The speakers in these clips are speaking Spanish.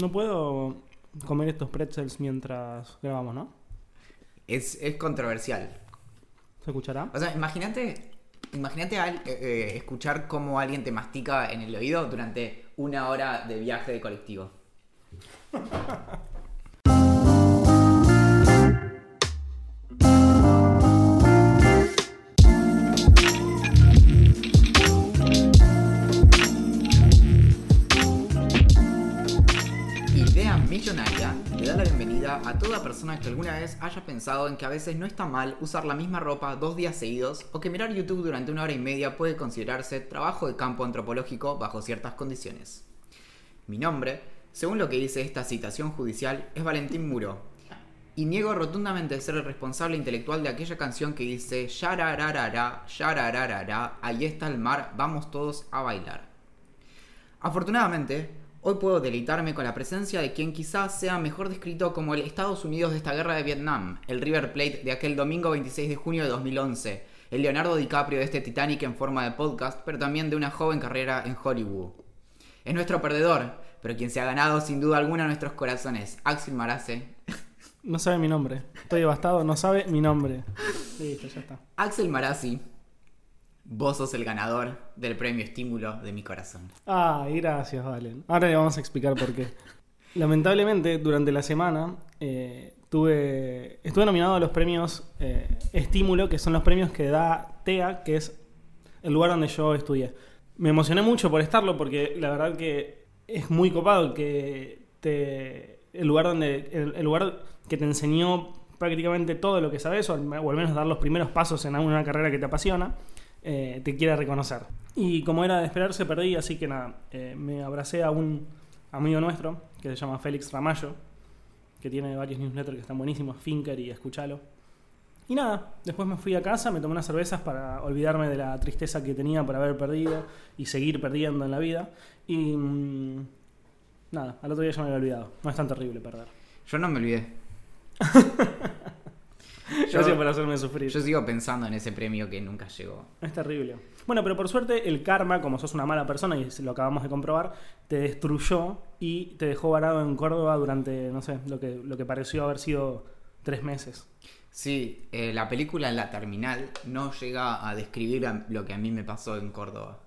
No puedo comer estos pretzels mientras grabamos, ¿no? Es, es controversial. ¿Se escuchará? O sea, imagínate, imagínate eh, eh, escuchar cómo alguien te mastica en el oído durante una hora de viaje de colectivo. Millonaria le da la bienvenida a toda persona que alguna vez haya pensado en que a veces no está mal usar la misma ropa dos días seguidos o que mirar YouTube durante una hora y media puede considerarse trabajo de campo antropológico bajo ciertas condiciones. Mi nombre, según lo que dice esta citación judicial, es Valentín Muro. Y niego rotundamente ser el responsable intelectual de aquella canción que dice Yarararara, yarararara, ahí está el mar, vamos todos a bailar. Afortunadamente, hoy puedo deleitarme con la presencia de quien quizás sea mejor descrito como el Estados Unidos de esta guerra de Vietnam, el River Plate de aquel domingo 26 de junio de 2011, el Leonardo DiCaprio de este Titanic en forma de podcast, pero también de una joven carrera en Hollywood. Es nuestro perdedor, pero quien se ha ganado sin duda alguna nuestros corazones, Axel Marace. No sabe mi nombre. Estoy devastado, no sabe mi nombre. Listo, ya está. Axel Marazzi, vos sos el ganador del premio estímulo de mi corazón. Ay, gracias, Valen. Ahora le vamos a explicar por qué. Lamentablemente, durante la semana eh, tuve, estuve nominado a los premios eh, Estímulo, que son los premios que da TEA, que es el lugar donde yo estudié. Me emocioné mucho por estarlo porque la verdad que es muy copado que te, el lugar donde el, lugar que te enseñó prácticamente todo lo que sabes o al, o al menos dar los primeros pasos en una carrera que te apasiona eh, te quiere reconocer. Y como era de esperarse, perdí, así que nada, eh, me abracé a un amigo nuestro que se llama Félix Ramallo, que tiene varios newsletters que están buenísimos, Finker y Escuchalo. Y nada, después me fui a casa, me tomé unas cervezas para olvidarme de la tristeza que tenía por haber perdido y seguir perdiendo en la vida. Y mm, nada, al otro día ya me había olvidado. No es tan terrible perder. Yo no me olvidé. Gracias por hacerme sufrir. Yo sigo pensando en ese premio que nunca llegó. Es terrible. Bueno, pero por suerte el karma, como sos una mala persona y lo acabamos de comprobar, te destruyó y te dejó varado en Córdoba durante, no sé, lo que, lo que pareció haber sido tres meses. Sí, eh, la película La Terminal no llega a describir lo que a mí me pasó en Córdoba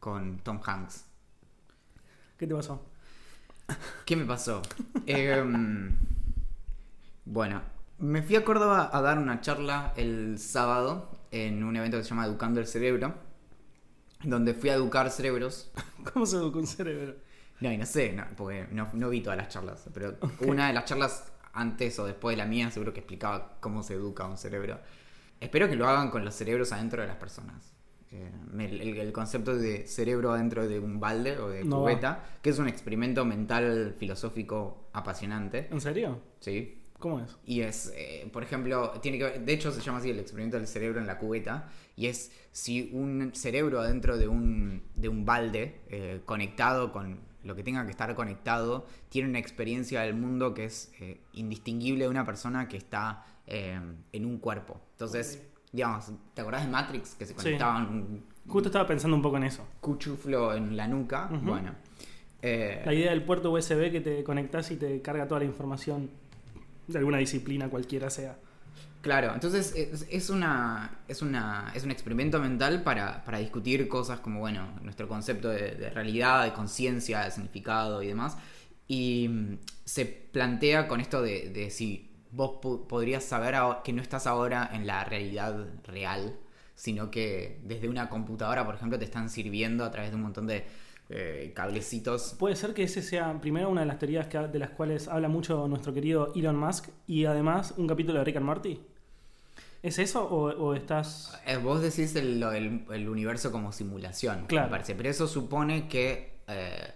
con Tom Hanks. ¿Qué te pasó? ¿Qué me pasó? Em, bueno, me fui a Córdoba a dar una charla el sábado en un evento que se llama Educando el Cerebro, donde fui a educar cerebros. ¿Cómo se educa un cerebro? No, y no sé, no, porque no, no vi todas las charlas, pero una de las charlas antes o después de la mía seguro que explicaba cómo se educa un cerebro. Espero que lo hagan con los cerebros adentro de las personas. Eh, el, el concepto de cerebro adentro de un balde o de No cubeta, que es un experimento mental filosófico apasionante. ¿En serio? Sí. ¿Cómo es? Y es, eh, por ejemplo, tiene que ver- de hecho se llama así el experimento del cerebro en la cubeta, y es si un cerebro adentro de un, de un balde eh, conectado con lo que tenga que estar conectado, tiene una experiencia del mundo que es eh, indistinguible de una persona que está en un cuerpo. Entonces, digamos, ¿te acordás de Matrix? Que se Sí. conectaban un Justo estaba pensando un poco en eso. cuchuflo en la nuca. Bueno. La idea del puerto USB que te conectas y te carga toda la información de alguna disciplina cualquiera sea. Claro, entonces es, una, es, una, es un experimento mental para, para discutir cosas como, bueno, nuestro concepto de, realidad, de conciencia, de significado y demás. Y mm, se plantea con esto de, de si vos po- podrías saber que no estás ahora en la realidad real, sino que desde una computadora, por ejemplo, te están sirviendo a través de un montón de eh, cablecitos. Puede ser que ese sea primero una de las teorías que- de las cuales habla mucho nuestro querido Elon Musk y además un capítulo de Rick and Morty. ¿Es eso o, o estás...? Eh, Vos decís el universo como simulación, Claro. me parece. Pero eso supone que, eh,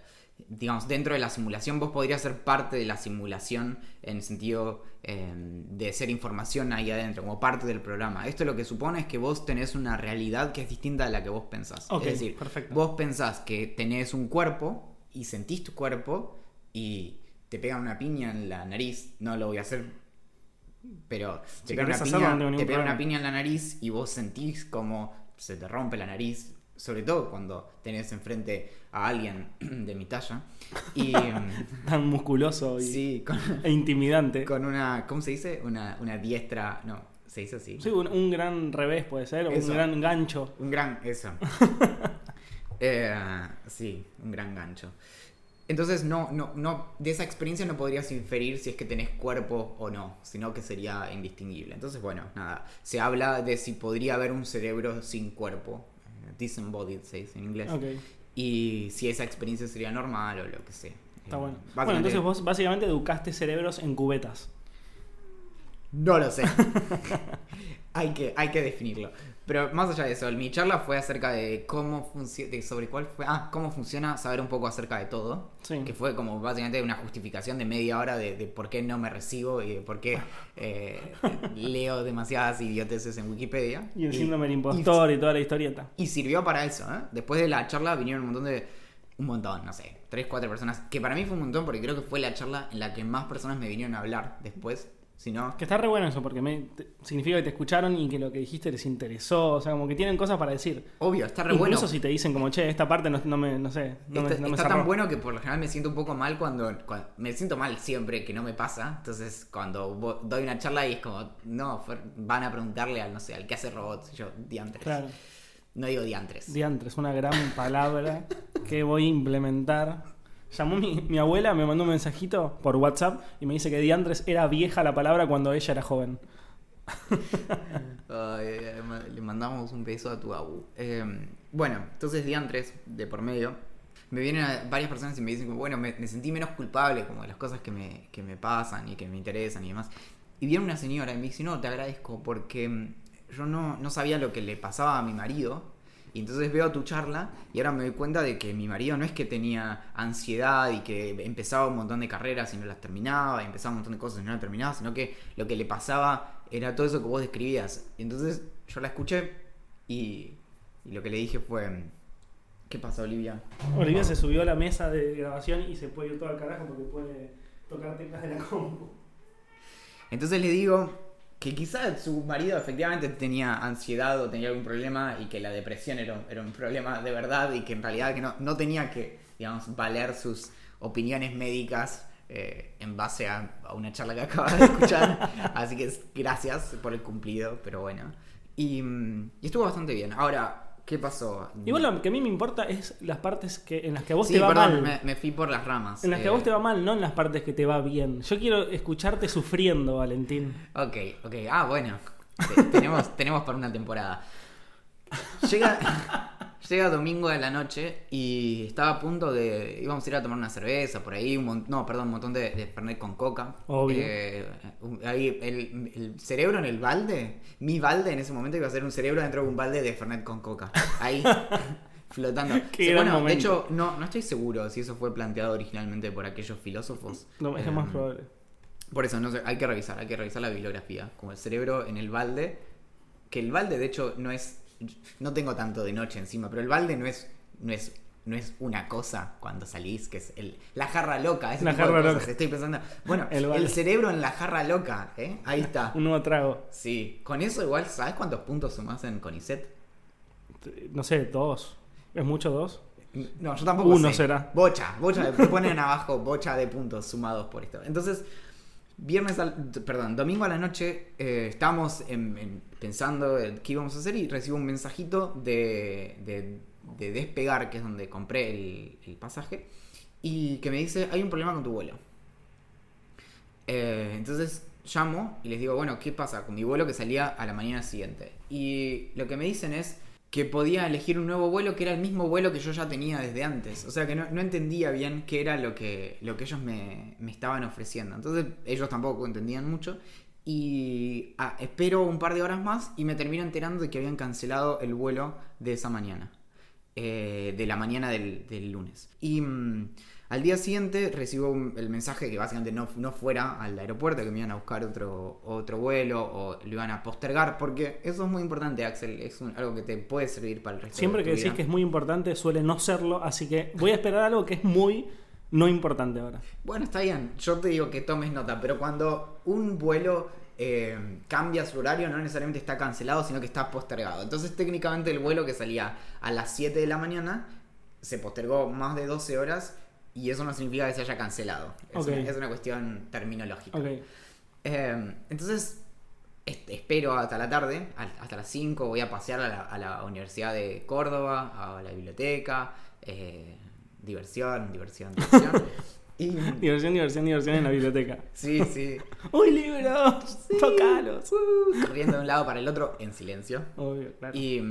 digamos, dentro de la simulación vos podrías ser parte de la simulación en el sentido eh, de ser información ahí adentro, como parte del programa. Esto lo que supone es que vos tenés una realidad que es distinta de la que vos pensás. Ok, es decir, perfecto. vos pensás que tenés un cuerpo y sentís tu cuerpo y te pegan una piña en la nariz. No lo voy a hacer. Pero Si te pega, una no piña, te pega una piña en la nariz y vos sentís como se te rompe la nariz sobre todo cuando tenés enfrente a alguien de mi talla. Y mm, Tan musculoso y, sí, con, e intimidante. con una, ¿cómo se dice? Una, una diestra, no, se dice así. Sí, un, un gran revés puede ser, o un gran gancho. Un gran, eso. Eh, sí, un gran gancho. Entonces, no, no, no, de esa experiencia no podrías inferir si es que tenés cuerpo o no, sino que sería indistinguible. Entonces, bueno, nada, se habla de si podría haber un cerebro sin cuerpo, disembodied se dice en inglés, y si esa experiencia sería normal o lo que sea. está Eh, bueno. Bueno, básicamente- entonces vos básicamente educaste cerebros en cubetas. No lo sé. hay, que, hay que definirlo. Pero más allá de eso, mi charla fue acerca de cómo funciona, sobre cuál fue, ah, cómo funciona saber un poco acerca de todo. Sí. Que fue como básicamente una justificación de media hora de, de por qué no me recibo y de por qué eh, leo demasiadas idioteces en Wikipedia. Y el síndrome del impostor y, toda la historieta. Y sirvió para eso, ¿eh? Después de la charla vinieron un montón de. Un montón, no sé. Tres, cuatro personas. Que para mí fue un montón porque creo que fue la charla en la que más personas me vinieron a hablar después. Si no. Que está re bueno eso, porque me, te- significa que te escucharon y que lo que dijiste les interesó. O sea, como que tienen cosas para decir. Obvio, está re Incluso bueno. si te dicen como, che, esta parte no, no me, no sé, no está me, no me está cerró". tan bueno que por lo general me siento un poco mal cuando, cuando- Me siento mal siempre que no me pasa. Entonces, cuando doy una charla y es como. No, van a preguntarle al, no sé, al que hace robots. Yo, diantres. Claro. No digo diantres. Diantres, una gran palabra que voy a implementar. Llamó mi, mi abuela, me mandó un mensajito por WhatsApp y me dice que diantres era vieja la palabra cuando ella era joven. Ma- le mandamos un beso a tu abu. Eh, bueno, entonces diantres, de por medio, me vienen a- varias personas y me dicen, bueno, me, sentí menos culpable como de las cosas que me, que me pasan y que me interesan y demás. Y viene una señora y me dice, no, te agradezco porque mm, yo no, no sabía lo que le pasaba a mi marido. Y entonces veo tu charla y ahora me doy cuenta de que mi marido no es que tenía ansiedad y que empezaba un montón de carreras y no las terminaba, y empezaba un montón de cosas y no las terminaba, sino que lo que le pasaba era todo eso que vos describías. Y entonces yo la escuché y, y lo que le dije fue, ¿qué pasa Olivia? Olivia se subió a la mesa de grabación y se puede ir todo al carajo porque puede tocar teclas de la compu. Entonces le digo que quizás su marido efectivamente tenía ansiedad o tenía algún problema y que la depresión era, un problema de verdad y que en realidad que no, no tenía que, digamos, valer sus opiniones médicas eh, en base a, una charla que acaba de escuchar. Así que gracias por el cumplido, pero bueno. Y, mm, y estuvo bastante bien. Ahora, ¿qué pasó? Igual lo que a mí me importa es las partes que, en las que a vos sí, te va perdón, mal. me, me fui por las ramas. En las que Eh, a vos te va mal, no en las partes que te va bien. Yo quiero escucharte sufriendo, Valentín. Ok, ok. Ah, bueno. Te- tenemos, tenemos para una temporada. Llega, llega domingo de la noche y estaba a punto de. íbamos a ir a tomar una cerveza por ahí. Un mon- no, perdón, un montón de, de Fernet con coca. Obvio. Eh, ahí el, el cerebro en el balde. Mi balde en ese momento iba a ser un cerebro dentro de un balde de Fernet con coca. Ahí. Flotando. Sí, bueno, de momento. hecho, no, no estoy seguro si eso fue planteado originalmente por aquellos filósofos. No, es lo Eh, más probable. por eso, no sé, hay que revisar, hay que revisar la bibliografía. Como el cerebro en el balde. Que el balde, de hecho, no es. No tengo tanto de noche encima, pero el balde no es. No es, no es una cosa cuando salís, que es el, la jarra loca. ese La de jarra cosas. loca. Estoy pensando. Bueno, El cerebro en la jarra loca, ¿eh? Ahí está. Un nuevo trago. Sí, con eso igual, ¿sabes cuántos puntos sumás en Conicet? No sé, dos. ¿Es mucho dos? No, yo tampoco Uno sé. será. Bocha, bocha, de- ponen abajo bocha de puntos sumados por esto. Entonces, viernes al, perdón, domingo a la noche eh, estábamos en- en- pensando en qué íbamos a hacer y recibo un mensajito de, de- de despegar, que es donde compré el, el pasaje, y que me dice, hay un problema con tu vuelo. Eh, entonces llamo y les digo, bueno, ¿qué pasa con mi vuelo que salía a la mañana siguiente? Y lo que me dicen es que podía elegir un nuevo vuelo que era el mismo vuelo que yo ya tenía desde antes. O sea que no, no entendía bien qué era lo que, lo que ellos me, me estaban ofreciendo. Entonces ellos tampoco entendían mucho. Y ah, espero un par de horas más y me termino enterando de que habían cancelado el vuelo de esa mañana. eh, de la mañana del, del lunes. Y mm, al día siguiente recibo un- el mensaje que básicamente no, no fuera al aeropuerto, que me iban a buscar otro, otro vuelo o lo iban a postergar, porque eso es muy importante, Axel, es un- algo que te puede servir para el resto Siempre de que decís que es muy importante, suele no serlo. Así que voy a esperar algo que es muy no importante ahora. Bueno, está bien, yo te digo que tomes nota, pero cuando un vuelo eh, cambia su horario, no necesariamente está cancelado, sino que está postergado. Entonces técnicamente el vuelo que salía a las 7 de la mañana se postergó más de 12 horas y eso no significa que se haya cancelado. Es, una, es una cuestión terminológica. Eh, entonces, espero hasta la tarde, hasta las 5, voy a pasear a la, a la Universidad de Córdoba, a la biblioteca, eh, diversión, diversión, diversión. y, Diversión, diversión, diversión en la biblioteca. sí, sí, ¡Uy, libros! ¡Tocalos! uh, corriendo de un lado para el otro en silencio. Obvio, claro. Y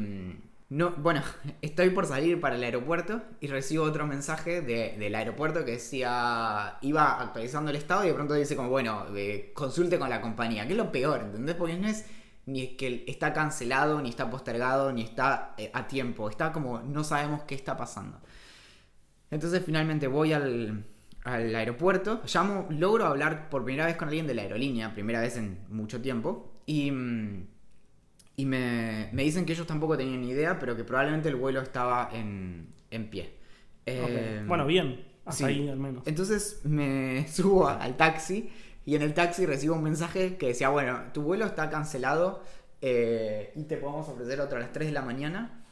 no, bueno, estoy por salir para el aeropuerto y recibo otro mensaje de- del aeropuerto que decía, iba actualizando el estado y de pronto dice como, bueno, eh, consulte con la compañía, que es lo peor, ¿entendés? Porque no es ni que está cancelado, ni está postergado, ni está eh, a tiempo, está como, no sabemos qué está pasando. Entonces finalmente voy al, al aeropuerto, llamo, logro hablar por primera vez con alguien de la aerolínea, primera vez en mucho tiempo, y... mm, y me, me dicen que ellos tampoco tenían idea, pero que probablemente el vuelo estaba en, en pie. Eh. Bueno, bien. Hasta sí. ahí al menos. Entonces me subo al taxi y en el taxi recibo un mensaje que decía, bueno, tu vuelo está cancelado eh, y te podemos ofrecer otro a las 3 de la mañana.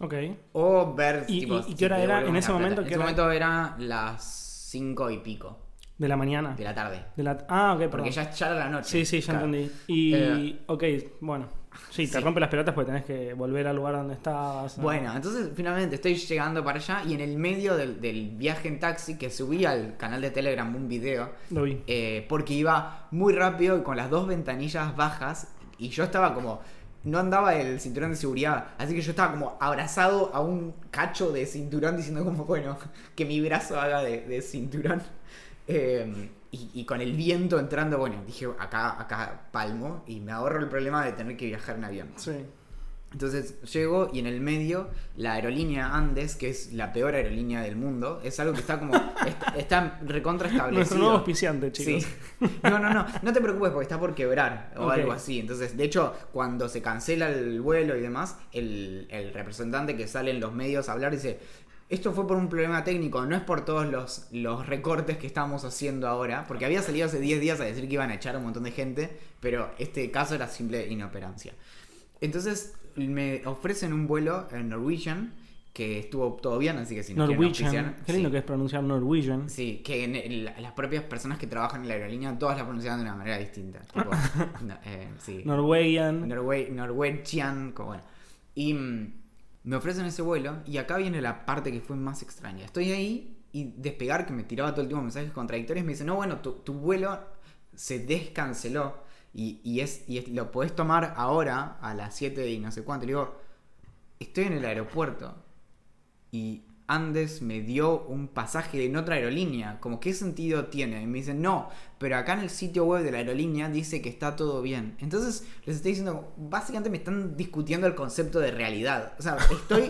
Ok. O ver... ¿Y- tipo, y- qué hora era en ese momento? En ¿Qué ese momento era las 5 y pico De la mañana. de la tarde. De la... Ah, ok, perdón. Porque ya, ya era la noche. Sí, sí, ya Claro. entendí. Y, Eh, ok, bueno. Sí, te sí. rompe las pelotas porque tenés que volver al lugar donde estabas. ¿no? Bueno, entonces finalmente estoy llegando para allá y en el medio del, del viaje en taxi que subí al canal de Telegram un video Lo vi. eh, porque iba muy rápido y con las dos ventanillas bajas y yo estaba como no andaba el cinturón de seguridad así que yo estaba como abrazado a un cacho de cinturón diciendo como bueno que mi brazo haga de, de cinturón Eh, y, y con el viento entrando bueno dije acá acá palmo y me ahorro el problema de tener que viajar en avión Sí. entonces llego y en el medio la aerolínea Andes, que es la peor aerolínea del mundo, es algo que está como. está, está recontra establecido. Nuestro nuevo auspiciante, chicos. Sí. No, no, no. No te preocupes porque está por quebrar o algo así. Entonces, de hecho, cuando se cancela el vuelo y demás, el, el representante que sale en los medios a hablar dice. Esto fue por un problema técnico, no es por todos los, los recortes que estamos haciendo ahora, porque había salido hace 10 días a decir que iban a echar a un montón de gente, pero este caso era simple inoperancia. Entonces me ofrecen un vuelo en Norwegian, que estuvo todo bien, así que si no Norwegian. Qué lindo sí. que es pronunciar Norwegian. Sí, que en el- las propias personas que trabajan en la aerolínea todas la pronunciaban de una manera distinta. Tipo, no, eh, sí. Norwegian. Norwe- Norwegian, como bueno. Y mm, me ofrecen ese vuelo y acá viene la parte que fue más extraña. Estoy ahí y despegar, que me tiraba todo el tiempo mensajes contradictorios, me dice, no, bueno, tu, vuelo se descanceló y, y es, y es- lo podés tomar ahora a las 7 y no sé cuánto. Le digo, estoy en el aeropuerto y Andes me dio un pasaje en otra aerolínea. Como, ¿qué sentido tiene? Y me dicen, no, pero acá en el sitio web de la aerolínea dice que está todo bien. Entonces les estoy diciendo, básicamente me están discutiendo el concepto de realidad. O sea, estoy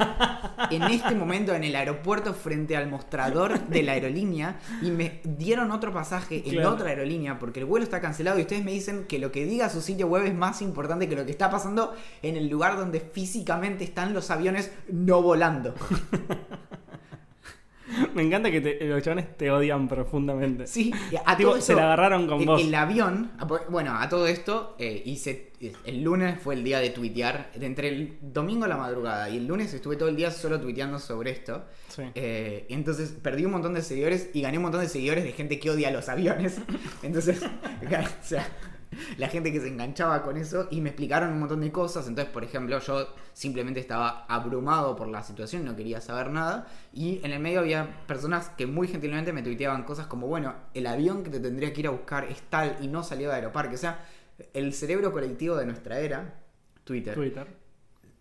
en este momento en el aeropuerto frente al mostrador de la aerolínea y me dieron otro pasaje en Claro. otra aerolínea porque el vuelo está cancelado y ustedes me dicen que lo que diga su sitio web es más importante que lo que está pasando en el lugar donde físicamente están los aviones no volando. Me encanta que te- los chavales te odian profundamente. Sí, a Tipo, todo se la agarraron con el, vos. El avión, bueno, a todo esto eh, hice, el lunes fue el día de tuitear, entre el domingo a la madrugada y el lunes estuve todo el día solo tuiteando sobre esto. Sí. Eh, entonces perdí un montón de seguidores y gané un montón de seguidores de gente que odia los aviones. Entonces, o sea, la gente que se enganchaba con eso y me explicaron un montón de cosas. Entonces, por ejemplo, yo simplemente estaba abrumado por la situación, no quería saber nada. Y en el medio había personas que muy gentilmente me tuiteaban cosas como, bueno, el avión que te tendría que ir a buscar es tal y no salió de Aeroparque. O sea, el cerebro colectivo de nuestra era, Twitter, Twitter.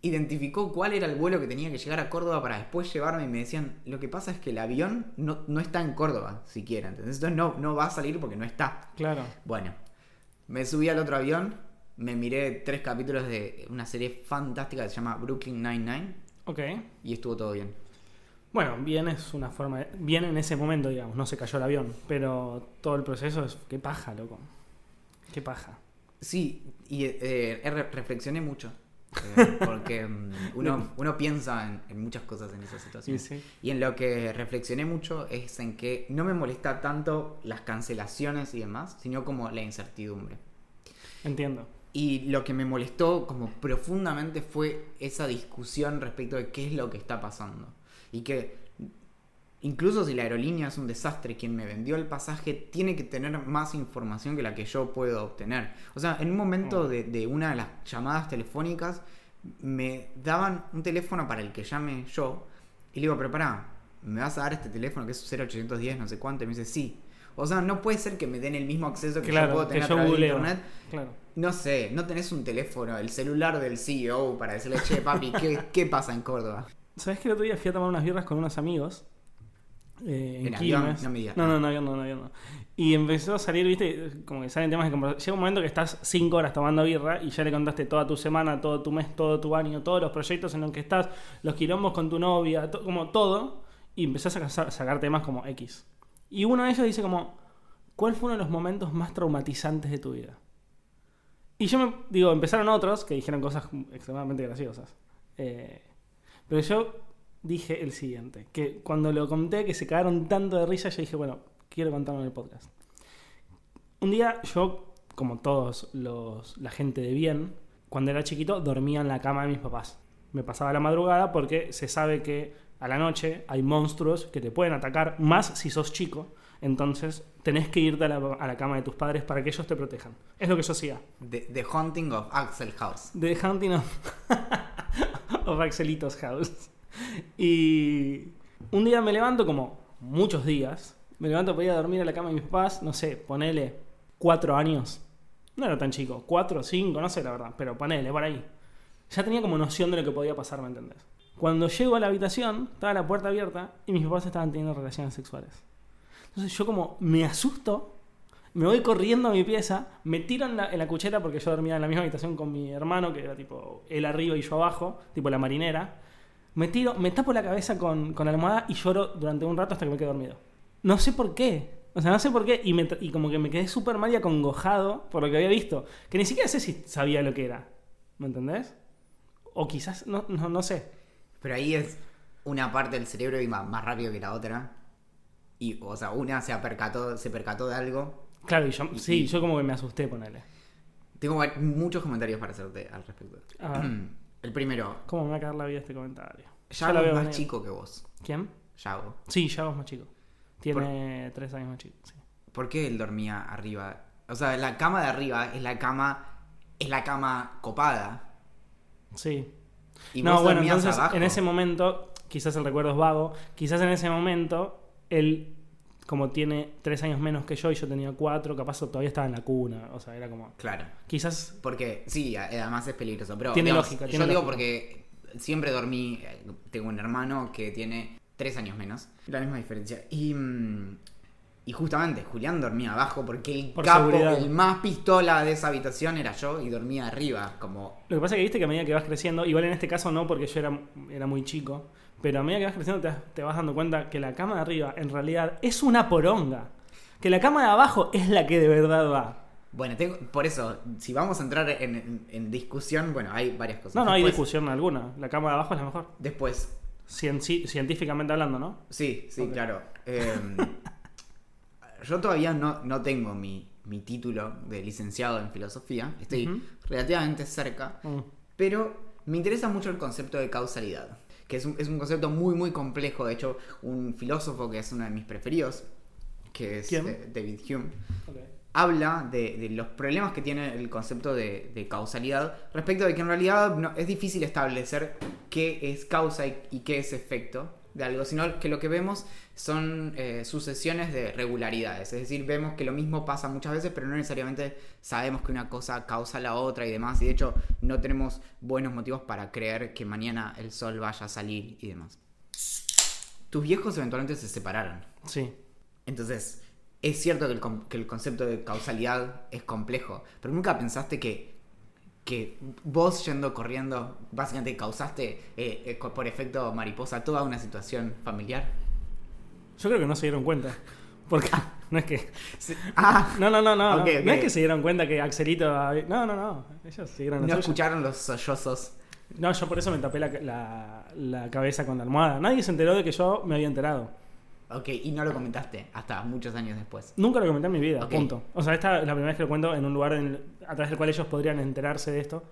identificó cuál era el vuelo que tenía que llegar a Córdoba para después llevarme y me decían, lo que pasa es que el avión no, no está en Córdoba siquiera, ¿entendés? Entonces no, no va a salir porque no está. Claro. Bueno, me subí al otro avión, me miré tres capítulos de una serie fantástica que se llama Brooklyn Nine-Nine Ok. y estuvo todo bien. Bueno, bien es una forma de... Bien en ese momento, digamos, no se cayó el avión. Pero todo el proceso es... Qué paja, loco. Qué paja. Sí, y eh, eh, re- reflexioné mucho. Eh, porque mm, uno, uno piensa en, en muchas cosas en esa situación. Sí, sí. Y en lo que reflexioné mucho es en que no me molesta tanto las cancelaciones y demás, sino como la incertidumbre. Entiendo. Y lo que me molestó como profundamente fue esa discusión respecto de qué es lo que está pasando. Y que incluso si la aerolínea es un desastre, quien me vendió el pasaje tiene que tener más información que la que yo puedo obtener. O sea, en un momento Mm. de, de una de las llamadas telefónicas me daban un teléfono para el que llame yo. Y le digo, pero pará, ¿me vas a dar este teléfono que es 0810, no sé cuánto? Y me dice, sí. O sea, no puede ser que me den el mismo acceso que yo Claro, puedo que tener a yo través de internet. Claro. No sé, no tenés un teléfono, el celular del CEO para decirle, che, papi, ¿qué, qué pasa en Córdoba? ¿Sabes que el otro día fui a tomar unas birras con unos amigos? Eh, en ¿En avión? Quilmes. No digas. No, no, no, avión no, no, no. Y empezó a salir, viste, como que salen temas de conversación. Llega un momento que estás cinco horas tomando birra y ya le contaste toda tu semana, todo tu mes, todo tu año, todos los proyectos en los que estás, los quilombos con tu novia, to- como todo. Y empezás a sa- sacar temas como X. Y uno de ellos dice como, ¿cuál fue uno de los momentos más traumatizantes de tu vida? Y yo me digo, empezaron otros que dijeron cosas extremadamente graciosas. Eh, pero yo dije el siguiente, que cuando lo conté, que se cagaron tanto de risa, yo dije, bueno, quiero contarlo en el podcast. Un día yo, como todos los, la gente de bien, cuando era chiquito dormía en la cama de mis papás. Me pasaba la madrugada porque se sabe que a la noche hay monstruos que te pueden atacar, más si sos chico. Entonces tenés que irte a la, a la cama de tus padres para que ellos te protejan. Es lo que yo hacía. The, The Haunting of Axel House. The Hunting of, of Axelitos House. Y un día me levanto, como muchos días, me levanto para ir a dormir a la cama de mis papás, no sé, ponele cuatro años. No era tan chico, cuatro, cinco, no sé la verdad, pero ponele, por ahí. Ya tenía como noción de lo que podía pasar, ¿me entendés? Cuando llego a la habitación, estaba la puerta abierta y mis papás estaban teniendo relaciones sexuales. Entonces yo como me asusto, me voy corriendo a mi pieza, me tiro en la, en la cuchera porque yo dormía en la misma habitación con mi hermano, que era tipo él arriba y yo abajo, tipo la marinera. Me tiro, me tapo la cabeza con, con la almohada y lloro durante un rato hasta que me quedo dormido. No sé por qué. O sea, no sé por qué. Y, me y como que me quedé súper mal y acongojado por lo que había visto. Que ni siquiera sé si sabía lo que era. ¿Me entendés? O quizás, no, no, no sé. Pero ahí es una parte del cerebro iba más rápido que la otra. Y, o sea, una se percató, se percató de algo. Claro, y yo, sí, yo como que me asusté, ponele. Tengo muchos comentarios para hacerte al respecto. A ver. Primero, ¿Cómo me va a caer la vida este comentario? Yago Ya es más venir. chico que vos. ¿Quién? Yago. Sí, Yago es más chico. Tiene tres años más chico. sí. ¿Por qué él dormía arriba? O sea, la cama de arriba es la cama. Es la cama copada. Sí. Y no, vos bueno, entonces abajo. en ese momento, quizás el recuerdo es vago, quizás en ese momento él, como tiene tres años menos que yo y yo tenía cuatro, capaz todavía estaba en la cuna, o sea, era como... Claro. Quizás... Porque, sí, además es peligroso. Pero, Tiene digamos, lógica, Yo tiene digo lógica. porque siempre dormí. eh, Tengo un hermano que tiene tres años menos. La misma diferencia. Y. mm, Y justamente, Julián dormía abajo porque el Por capo, seguridad. el más pistola de esa habitación era yo y dormía arriba. Como. Lo que pasa es que viste que a medida que vas creciendo, igual en este caso no porque yo era, era muy chico, pero a medida que vas creciendo te, te vas dando cuenta que la cama de arriba en realidad es una poronga. Que la cama de abajo es la que de verdad va. Bueno, tengo, por eso, si vamos a entrar en, en- en discusión, bueno, hay varias cosas. No, no hay discusión alguna. La cama de abajo es la mejor. Después, científicamente hablando, ¿no? Sí, sí, claro. Eh, yo todavía no, no tengo mi, mi título de licenciado en filosofía. Estoy relativamente cerca. Mm. Pero me interesa mucho el concepto de causalidad. Que es un, es un concepto muy, muy complejo. De hecho, un filósofo que es uno de mis preferidos, que es eh, David Hume, habla de, de los problemas que tiene el concepto de, de causalidad respecto de que en realidad no- es difícil establecer qué es causa y, y qué es efecto de algo, sino que lo que vemos son eh, sucesiones de regularidades, es decir, vemos que lo mismo pasa muchas veces, pero no necesariamente sabemos que una cosa causa la otra y demás, y de hecho no tenemos buenos motivos para creer que mañana el sol vaya a salir y demás. Tus viejos eventualmente se separaron. Sí. Entonces, es cierto que el, que el concepto de causalidad es complejo, pero nunca pensaste que, que vos yendo corriendo, básicamente causaste eh, eh, por efecto mariposa toda una situación familiar. Yo creo que no se dieron cuenta. Porque no es que. Ah, No, no, no, no. Es que se dieron cuenta que Axelito. había- No, no, no. Ellos siguieron no escucharon los sollozos. No, yo por eso me tapé la, la- la cabeza con la almohada. Nadie se enteró de que yo me había enterado. Ok, y no lo comentaste hasta muchos años después. Nunca lo comenté en mi vida, Ok. punto. O sea, esta es la primera vez que lo cuento en un lugar en- a través del cual ellos podrían enterarse de esto,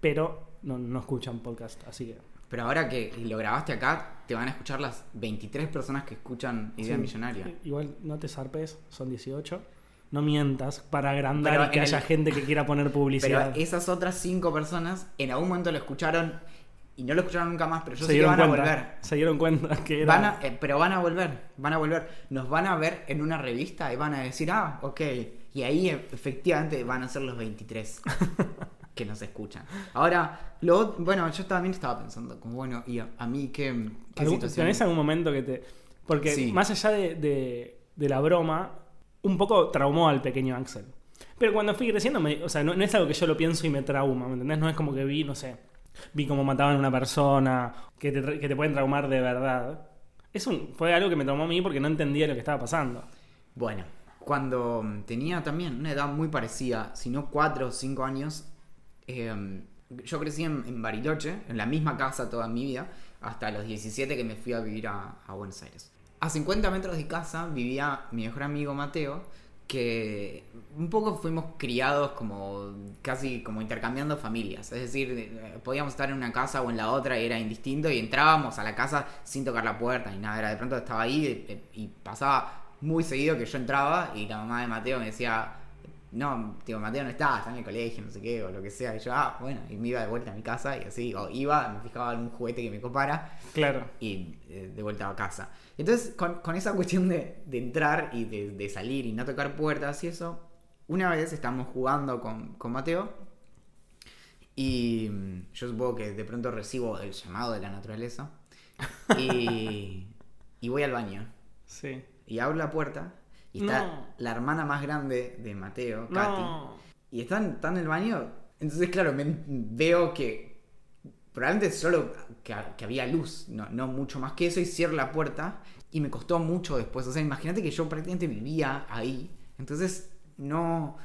pero no, no escuchan podcast, así que... Pero ahora que lo grabaste acá, te van a escuchar las 23 personas que escuchan Idea sí. Millonaria. Igual no te zarpes, son 18. No mientas para agrandar Pero que haya el- gente que quiera poner Pero publicidad. esas otras 5 personas en algún momento lo escucharon y no lo escucharon nunca más, pero yo se sé que van a cuenta, volver. se dieron cuenta que era... Van a- eh, pero van a volver, van a volver. Nos van a ver en una revista y van a decir, ah, ok. Y ahí e- efectivamente van a ser los 23 que nos escuchan. Ahora, lo, bueno, yo también estaba pensando, como bueno, y a, a mí qué, qué ¿Algún- situación. ¿Tenés algún momento que te.? Porque Sí. más allá de, de- de la broma, un poco traumó al pequeño Axel. Pero cuando fui creciendo, me- o sea, no, no es algo que yo lo pienso y me trauma, ¿me entendés? No es como que vi, no sé, vi cómo mataban a una persona, que te, que te pueden traumar de verdad. Es fue algo que me traumó a mí porque no entendía lo que estaba pasando. Bueno, cuando mm, tenía también una edad muy parecida, si no 4 o 5 años, eh, yo crecí en, Bariloche, en la misma casa toda mi vida, hasta los 17 que me fui a vivir a, a Buenos Aires. A 50 metros de casa vivía mi mejor amigo Mateo, que un poco fuimos criados como casi como intercambiando familias. Es decir, eh, podíamos estar en una casa o en la otra y era indistinto y entrábamos a la casa sin tocar la puerta ni nada. Era de pronto estaba ahí eh, y pasaba muy seguido que yo entraba y la mamá de Mateo me decía, no, digo, Mateo no está, está en el colegio, no sé qué, o lo que sea. Y yo, ah, bueno, y me iba de vuelta a mi casa y así, o iba, me fijaba algún juguete que me copara Claro. y eh, de vuelta a casa. Entonces, con, con esa cuestión de, de entrar y de, de salir y no tocar puertas y eso, una vez estamos jugando con, con Mateo y mm, yo supongo que de pronto recibo el llamado de la naturaleza y, y voy al baño Sí. y abro la puerta y está No. la hermana más grande de Mateo, Katy. Y están, están en el baño. Entonces, claro, me, veo que probablemente solo que, que había luz, no, no mucho más que eso, y cierro la puerta. Y me costó mucho después. O sea, imagínate que yo prácticamente vivía ahí. Entonces, no.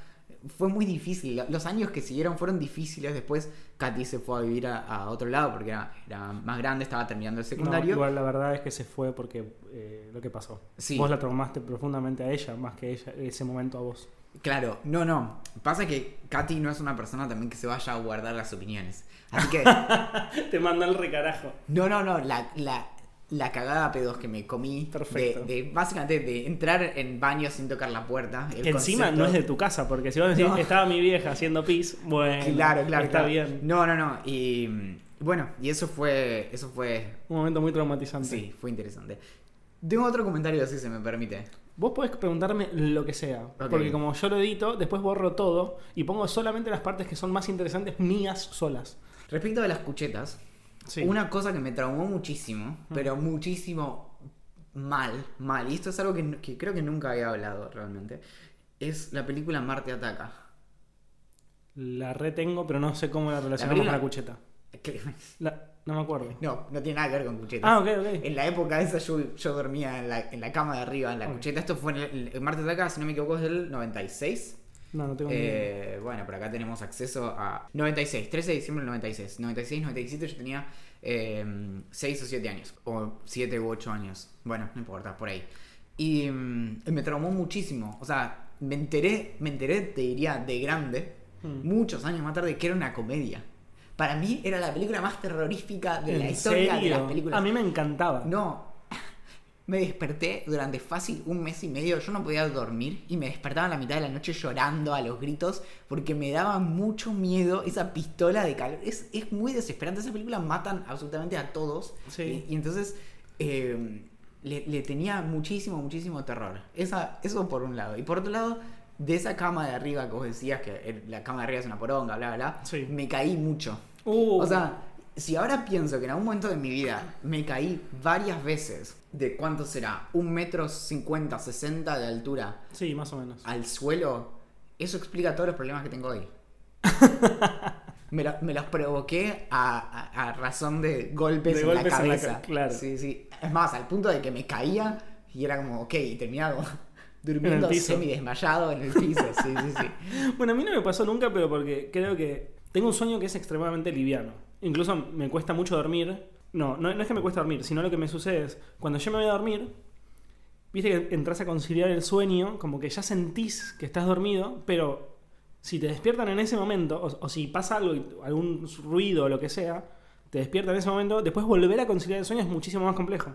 Fue muy difícil. Los años que siguieron fueron difíciles. Después, Katy se fue a vivir a, a otro lado porque era, era más grande, estaba terminando el No, secundario. igual la verdad es que se fue porque eh, lo que pasó. Sí. Vos la traumaste profundamente a ella, más que ella ese momento a vos. Claro, no, no. Pasa que Katy no es una persona también que se vaya a guardar las opiniones. Así que. Te manda el recarajo. No, no, no, la, la, la cagada pedos que me comí. Perfecto. De, de- básicamente de entrar en baño sin tocar la puerta. el encima concepto- no es de tu casa, porque si vos decís, No. estaba mi vieja haciendo pis, bueno, Claro, claro. está claro. bien. No, no, no. Y mm, bueno, y eso fue. Eso fue. Un momento muy traumatizante. Sí, fue interesante. Tengo otro comentario, si se me permite. Vos podés preguntarme lo que sea, porque como yo lo edito, después borro todo y pongo solamente las partes que son más interesantes mías solas. Respecto de las cuchetas, Sí. una cosa que me traumó muchísimo, pero muchísimo mal, mal, y esto es algo que, creo que nunca había hablado realmente, es la película Marte Ataca. La retengo, pero no sé cómo la relacionamos con la cucheta. La- no me acuerdo. No, no tiene nada que ver con cuchetas. Ah, ok, ok. En la época esa yo, yo dormía en la, en la cama de arriba, en la cucheta. Esto fue en el, el Marte Ataca, si no me equivoco, es del 96. No, no tengo. Eh, bueno, por acá tenemos acceso a 96, 13 de diciembre del 96. 96, 97 yo tenía 6 o 7 años, o 7 u 8 años. Bueno, no importa, por ahí. Y mm, me traumó muchísimo. O sea, me enteré, me enteré, te diría, de grande, Mm. muchos años más tarde, que era una comedia. Para mí era la película más terrorífica de la ¿En historia de serio? las películas. A mí me encantaba. No. Me desperté durante fácil un mes y medio. Yo no podía dormir y me despertaba a la mitad de la noche llorando a los gritos porque me daba mucho miedo esa pistola de calor. Es, es muy desesperante. Esa película matan absolutamente a todos. Sí. Y, y entonces eh, le, le tenía muchísimo, muchísimo terror. Esa, eso por un lado. Y por otro lado, de esa cama de arriba que vos decías que la cama de arriba es una poronga, bla, bla, bla. Sí. Me caí mucho. Uh, O sea, si ahora pienso que en algún momento de mi vida me caí varias veces, ¿de cuánto será? Un metro cincuenta, sesenta de altura sí, más o menos. al suelo, eso explica todos los problemas que tengo hoy. me, lo- me los provoqué a, a- a razón de golpes, De en, golpes la en la cabeza. ca- claro. Sí, sí. Es más, al punto de que me caía y era como, ok, y terminaba como durmiendo semi desmayado en el piso. Sí, sí, sí. Bueno, a mí no me pasó nunca, pero porque creo que tengo un sueño que es extremadamente liviano. Incluso me cuesta mucho dormir. No, no, es que me cuesta dormir, sino lo que me sucede es, cuando yo me voy a dormir, viste que entras a conciliar el sueño, como que ya sentís que estás dormido, pero si te despiertan en ese momento, o, o si pasa algo, algún ruido o lo que sea, te despiertan en ese momento, después volver a conciliar el sueño es muchísimo más complejo.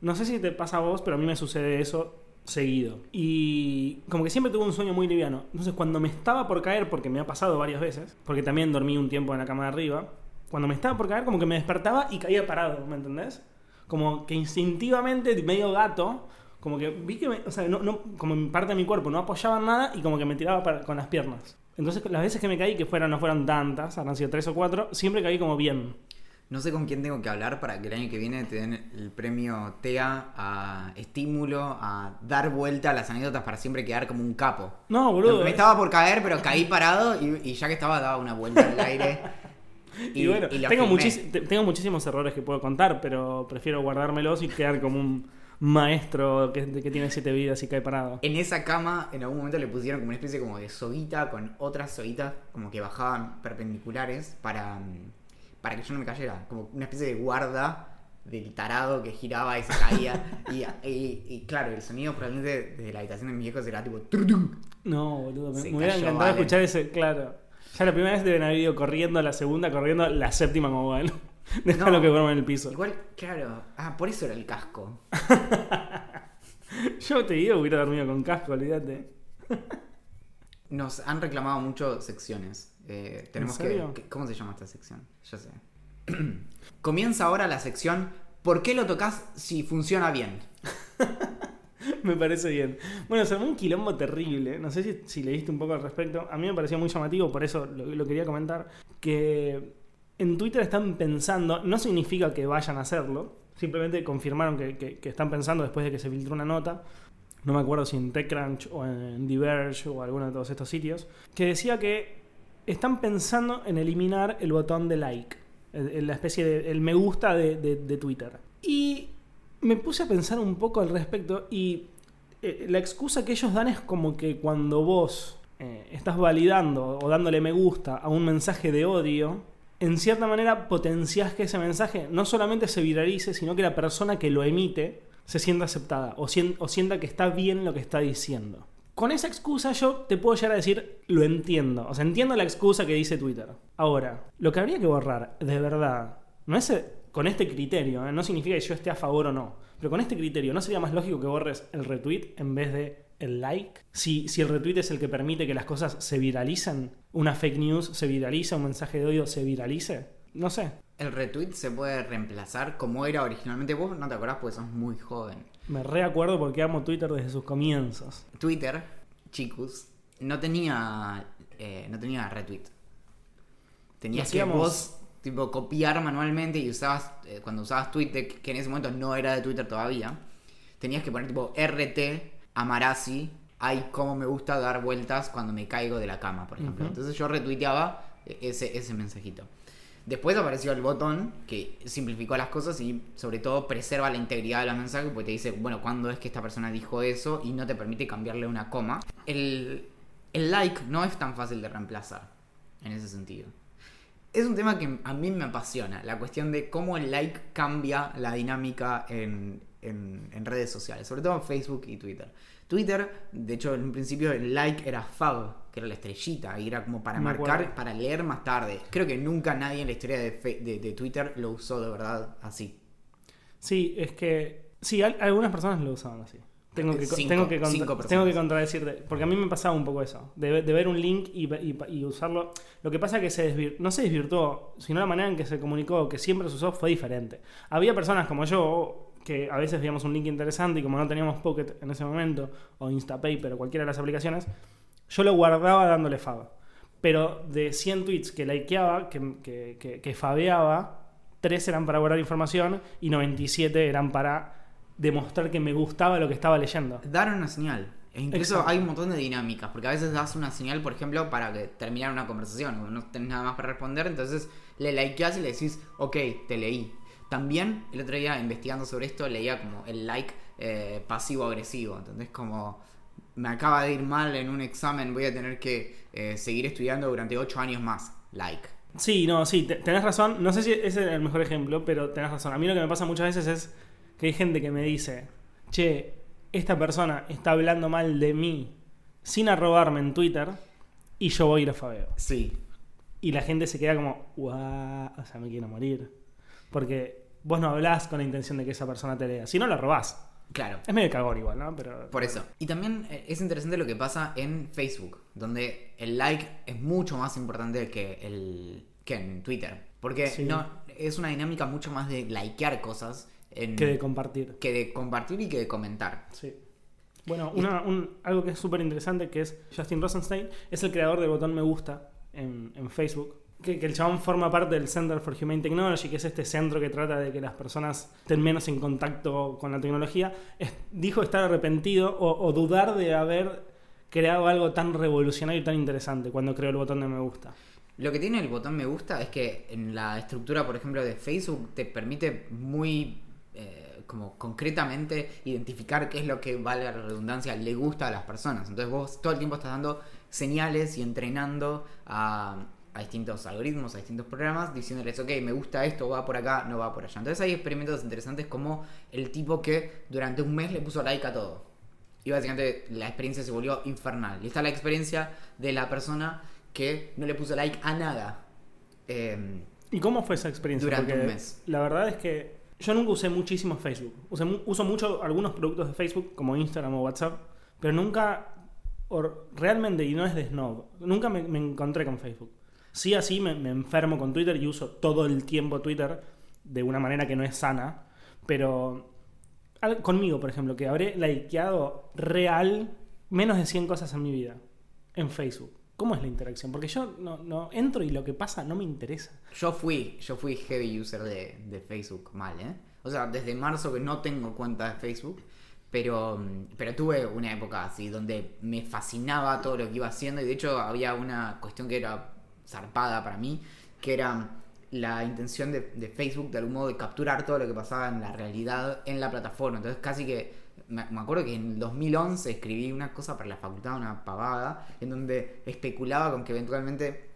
No sé si te pasa a vos, pero a mí me sucede eso seguido. Y como que siempre tuve un sueño muy liviano. Entonces cuando me estaba por caer, porque me ha pasado varias veces, porque también dormí un tiempo en la cama de arriba, cuando me estaba por caer como que me despertaba y caía parado, ¿me entendés? Como que instintivamente, medio gato, como que vi que, me- o sea, no, no- como en parte de mi cuerpo no apoyaba nada y como que me tiraba para- con las piernas. Entonces las veces que me caí, que fueran, no fueron tantas, habrán sido tres o cuatro, siempre caí como bien. No sé con quién tengo que hablar para que el año que viene te den el premio TEA a estímulo, a dar vuelta a las anécdotas para siempre quedar como un capo. No, boludo. Me es- estaba por caer, pero caí parado y, y ya que estaba daba una vuelta al aire. Y, bueno, y tengo, muchísimos errores que puedo contar, pero prefiero guardármelos y quedar como un maestro que, que tiene siete vidas y cae parado. En esa cama, en algún momento le pusieron como una especie como de soguita con otras soguitas como que bajaban perpendiculares para, mm, para que yo no me cayera. Como una especie de guarda del tarado que giraba y se caía. y, y- y claro, el sonido probablemente desde la habitación de mis viejos era tipo... No, boludo, me, hubiera encantado vale. escuchar ese, claro. Ya la primera vez deben haber ido corriendo, la segunda corriendo, la séptima como bueno. Déjalo No. que duerma en el piso. Igual, claro. Ah, por eso era el casco. Yo te digo, hubiera dormido con casco, olvídate. Nos han reclamado mucho secciones. Eh, tenemos ¿En serio? que, ¿Cómo se llama esta sección? Yo sé. Comienza ahora la sección ¿Por qué lo tocas si funciona bien? Me parece bien. Bueno, se un quilombo terrible. No sé si, si leíste un poco al respecto. A mí me pareció muy llamativo, por eso lo, quería comentar. Que en Twitter están pensando, no significa que vayan a hacerlo, simplemente confirmaron que, que- están pensando después de que se filtró una nota. No me acuerdo si en TechCrunch o en Diverge o alguno de todos estos sitios. Que decía que están pensando en eliminar el botón de like. la especie de el me gusta de, de- de Twitter. Y me puse a pensar un poco al respecto y eh, la excusa que ellos dan es como que cuando vos eh, estás validando o dándole me gusta a un mensaje de odio, en cierta manera potenciás que ese mensaje no solamente se viralice, sino que la persona que lo emite se sienta aceptada o, o sienta que está bien lo que está diciendo. Con esa excusa yo te puedo llegar a decir, lo entiendo. O sea, entiendo la excusa que dice Twitter. Ahora, lo que habría que borrar, de verdad, no es eh, con este criterio, ¿eh? no significa que yo esté a favor o no, pero con este criterio, ¿no sería más lógico que borres el retweet en vez de el like? Si, si el retweet es el que permite que las cosas se viralicen, una fake news se viraliza, un mensaje de odio se viralice, no sé. El retweet se puede reemplazar como era originalmente. Vos no te acordás porque sos muy joven. Me reacuerdo porque amo Twitter desde sus comienzos. Twitter, chicos, no tenía, eh, no tenía retweet. Tenías que vos tipo copiar manualmente y usabas eh, cuando usabas Twitter que en ese momento no era de Twitter todavía tenías que poner tipo RT Amarazzi ay cómo me gusta dar vueltas cuando me caigo de la cama por ejemplo. Ujú. entonces yo retuiteaba eh, ese, ese mensajito. Después apareció el botón que simplificó las cosas y sobre todo preserva la integridad de los mensajes porque te dice bueno cuándo es que esta persona dijo eso y no te permite cambiarle una coma. El, el like no es tan fácil de reemplazar en ese sentido es un tema que a mí me apasiona, la cuestión de cómo el like cambia la dinámica en, en- en redes sociales, sobre todo en Facebook y Twitter. Twitter, de hecho, en un principio el like era fab, que era la estrellita, y era como para marcar, para leer más tarde. Creo que nunca nadie en la historia de, de- de Twitter lo usó de verdad así. Sí, es que. Sí, al- algunas personas lo usaban así. Tengo que, Cinco- tengo, que contra- tengo que contradecirte. Porque a mí me pasaba un poco eso. De, de ver un link y, ve- y- y usarlo. Lo que pasa es que se desvir- no se desvirtuó, sino la manera en que se comunicó, que siempre se usó, fue diferente. Había personas como yo que a veces veíamos un link interesante y como no teníamos Pocket en ese momento, o Instapaper o cualquiera de las aplicaciones, yo lo guardaba dándole fab. Pero de 100 tweets que likeaba, que, que, que, que fabeaba, 3 eran para guardar información y 97 eran para demostrar que me gustaba lo que estaba leyendo. Dar una señal. E incluso Exacto. hay un montón de dinámicas, porque a veces das una señal, por ejemplo, para que terminar una conversación, o no tenés nada más para responder, entonces le likeás y le decís, ok, te leí. También el otro día investigando sobre esto leía como el like eh, pasivo-agresivo, entonces como me acaba de ir mal en un examen, voy a tener que eh, seguir estudiando durante 8 años más. Like. Sí, no, sí, te- tenés razón. No sé si ese es el mejor ejemplo, pero tenés razón. A mí lo que me pasa muchas veces es que hay gente que me dice, che, esta persona está hablando mal de mí sin arrobarme en Twitter y yo voy y lo fabeo. Sí. Y la gente se queda como, guau, o sea, me quiero morir. Porque vos no hablás con la intención de que esa persona te lea. Si no, la robás. Claro. Es medio cagón igual, ¿no? Pero, Por eso. Y también eh, es interesante lo que pasa en Facebook, donde el like es mucho más importante que, el, que en Twitter. Porque Sí. no, es una dinámica mucho más de likear cosas en- Que de compartir. que de compartir y que de comentar. Sí. Bueno, una- un- algo que es súper interesante que es Justin Rosenstein, es el creador del botón me gusta en, en Facebook. Que, que el chabón forma parte del Center for Humane Technology, que es este centro que trata de que las personas estén menos en contacto con la tecnología. Es- dijo estar arrepentido o, o dudar de haber creado algo tan revolucionario y tan interesante cuando creó el botón de me gusta. Lo que tiene el botón me gusta es que en la estructura, por ejemplo, de Facebook te permite muy como concretamente identificar qué es lo que, vale la redundancia, le gusta a las personas. Entonces vos todo el tiempo estás dando señales y entrenando a, a distintos algoritmos, a distintos programas, diciéndoles, ok, me gusta esto, va por acá, no va por allá. Entonces hay experimentos interesantes como el tipo que durante un mes le puso like a todo. Y básicamente la experiencia se volvió infernal. Y está la experiencia de la persona que no le puso like a nada. Eh, ¿Y cómo fue esa experiencia? Durante Porque un mes. La verdad es que yo nunca usé muchísimo Facebook. Uso mucho algunos productos de Facebook, como Instagram o WhatsApp, pero nunca, or- realmente, y no es de snob, nunca me, encontré con Facebook. Sí, así me, enfermo con Twitter y uso todo el tiempo Twitter de una manera que no es sana, pero conmigo, por ejemplo, que habré likeado real menos de 100 cosas en mi vida en Facebook. ¿Cómo es la interacción? Porque yo no, entro y lo que pasa no me interesa. yo fui, yo fui heavy user de, Facebook mal, ¿eh? O sea, desde marzo que no tengo cuenta de Facebook, pero, pero tuve una época así donde me fascinaba todo lo que iba haciendo y de hecho había una cuestión que era zarpada para mí, que era la intención de, de Facebook de algún modo de capturar todo lo que pasaba en la realidad en la plataforma. Entonces casi que me, me acuerdo que en el 2011 escribí una cosa para la facultad, una pavada, en donde especulaba con que eventualmente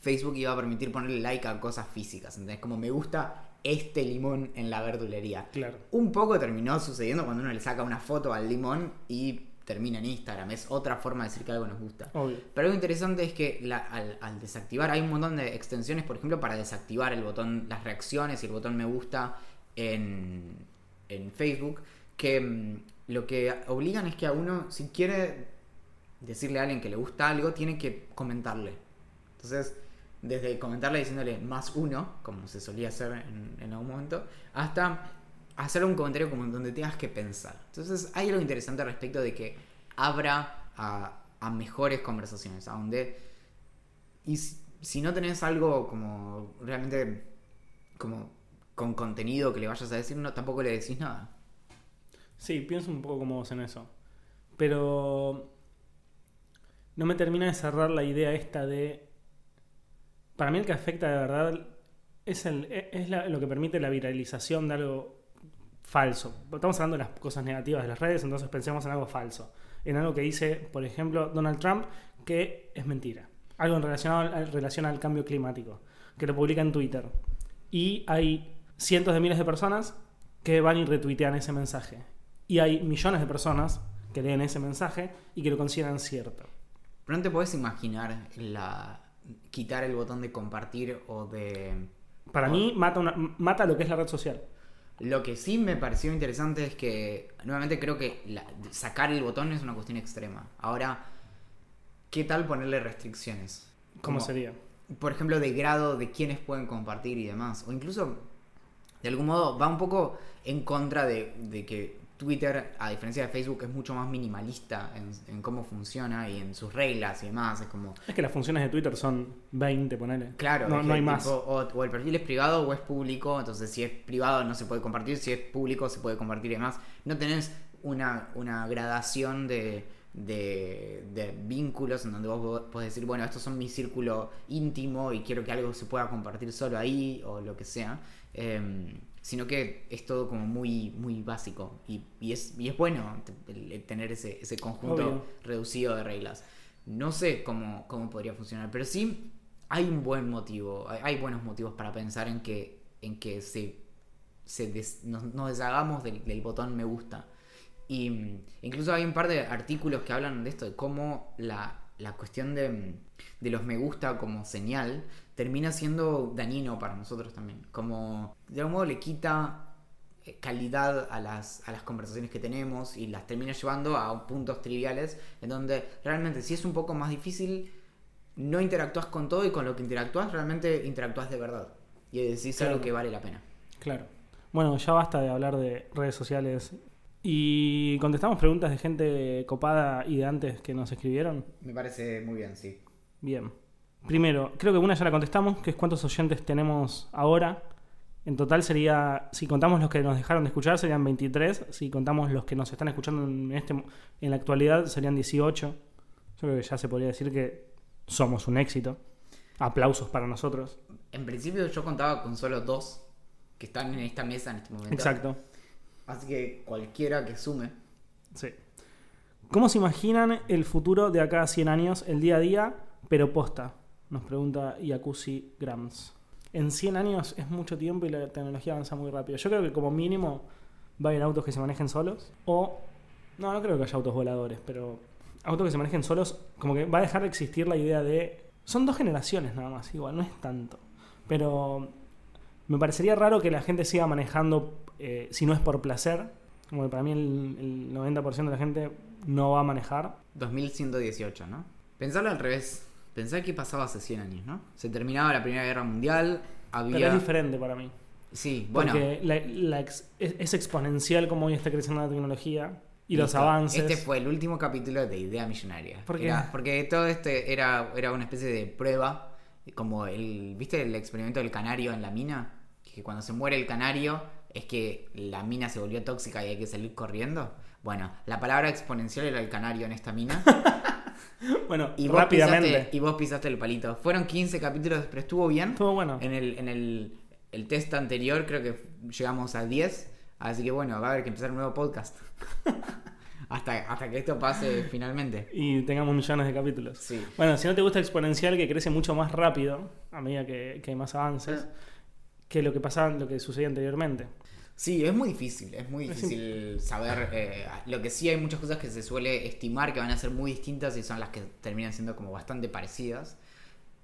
Facebook iba a permitir ponerle like a cosas físicas. Entonces, como me gusta este limón en la verdulería. Claro. Un poco terminó sucediendo cuando uno le saca una foto al limón y termina en Instagram. Es otra forma de decir que algo nos gusta. Obvio. Pero algo interesante es que la- al, al desactivar hay un montón de extensiones, por ejemplo, para desactivar el botón, las reacciones y el botón me gusta en, en Facebook, que mm, lo que obligan es que a uno, si quiere decirle a alguien que le gusta algo, tiene que comentarle. Entonces, desde comentarle diciéndole más uno, como se solía hacer en, en algún momento, hasta hacer un comentario como donde tengas que pensar. Entonces, hay algo interesante respecto de que abra a, a mejores conversaciones, a donde... Y si, si no tenés algo como realmente como con contenido que le vayas a decir, no, tampoco le decís nada. Sí, pienso un poco como vos en eso. Pero no me termina de cerrar la idea esta de... Para mí el que afecta de verdad es, el, es la- lo que permite la viralización de algo falso. Estamos hablando de las cosas negativas de las redes, entonces pensemos en algo falso. En algo que dice, por ejemplo, Donald Trump, que es mentira. Algo en relación al cambio climático, que lo publica en Twitter. Y hay cientos de miles de personas que van y retuitean ese mensaje. Y hay millones de personas que leen ese mensaje y que lo consideran cierto. Pero no te puedes imaginar la quitar el botón de compartir o de Para mí mata, una, mata lo que es la red social. Lo que sí me pareció interesante es que, nuevamente creo que la- sacar el botón es una cuestión extrema. Ahora, ¿qué tal ponerle restricciones? ¿Cómo Como, sería? Por ejemplo, de grado de quiénes pueden compartir y demás. O incluso, de algún modo, va un poco en contra de, de que Twitter, a diferencia de Facebook, es mucho más minimalista en, en cómo funciona y en sus reglas y demás. Es como, Es que las funciones de Twitter son 20, ponele. Claro, no, no hay más. o, o el perfil es privado o es público, entonces si es privado no se puede compartir, si es público se puede compartir y demás. No tenés una, una gradación de, de, de vínculos en donde vos podés decir, bueno, estos son mi círculo íntimo y quiero que algo se pueda compartir solo ahí o lo que sea. Em, sino que es todo como muy, muy básico y, y es, y es bueno tener ese, ese conjunto Obvio. reducido de reglas. No sé cómo, cómo podría funcionar, pero sí hay un buen motivo, hay, hay buenos motivos para pensar en que, en que se, se des- nos, nos deshagamos del, del botón me gusta Y mm, incluso hay un par de artículos que hablan de esto, de cómo la, la cuestión de, de los me gusta como señal termina siendo dañino para nosotros también. Como de algún modo le quita eh, calidad a las, a las conversaciones que tenemos y las termina llevando a puntos triviales en donde realmente si es un poco más difícil no interactúas con todo y con lo que interactúas realmente interactúas de verdad y decís Claro. algo que vale la pena. Claro. Bueno, ya basta de hablar de redes sociales. Y contestamos preguntas de gente copada y de antes que nos escribieron. Me parece muy bien, sí. Bien. Primero, creo que una ya la contestamos, que es cuántos oyentes tenemos ahora. En total sería, si contamos los que nos dejaron de escuchar, serían 23. Si contamos los que nos están escuchando en, este, en la actualidad, serían 18. Yo creo que ya se podría decir que somos un éxito. Aplausos para nosotros. En principio yo contaba con solo dos que están en esta mesa en este momento. Exacto. Así que cualquiera que sume. Sí. ¿Cómo se imaginan el futuro de acá a 100 años, el día a día, pero posta? Nos pregunta Yakuzi Grams. En 100 años es mucho tiempo y la tecnología avanza muy rápido. Yo creo que como mínimo va a haber autos que se manejen solos. O, no, no creo que haya autos voladores, pero autos que se manejen solos, como que va a dejar de existir la idea de... Son dos generaciones nada más, igual, no es tanto. Pero me parecería raro que la gente siga manejando eh, si no es por placer. Como que para mí el, el 90% de la gente no va a manejar. 2118, ¿no? Pensarlo al revés. Pensar qué pasaba hace 100 años, ¿no? Se terminaba la Primera Guerra Mundial, había... Pero es diferente para mí. Sí, bueno. Porque la- la ex- es, es exponencial como hoy está creciendo la tecnología y los Listo. avances. Este fue el último capítulo de Idea Millonaria. ¿Por qué? Era- porque todo este era, era una especie de prueba, como el, ¿viste el experimento del canario en la mina? Que cuando se muere el canario es que la mina se volvió tóxica y hay que salir corriendo. Bueno, la palabra exponencial era el canario en esta mina. Bueno, Y vos, rápidamente. pisaste, y vos pisaste el palito. Fueron 15 capítulos, pero estuvo bien. Estuvo bueno. En el, en el, el test anterior creo que llegamos a 10. Así que bueno, va a haber que empezar un nuevo podcast. hasta, hasta que esto pase finalmente. Y tengamos millones de capítulos. Sí. Bueno, si no te gusta exponencial, que crece mucho más rápido a medida que, que hay más avances, Ah. Que lo que pasaba, lo que sucedía anteriormente. Sí, es muy difícil, es muy Es difícil saber. eh, lo que sí hay muchas cosas que se suele estimar que van a ser muy distintas y son las que terminan siendo como bastante parecidas.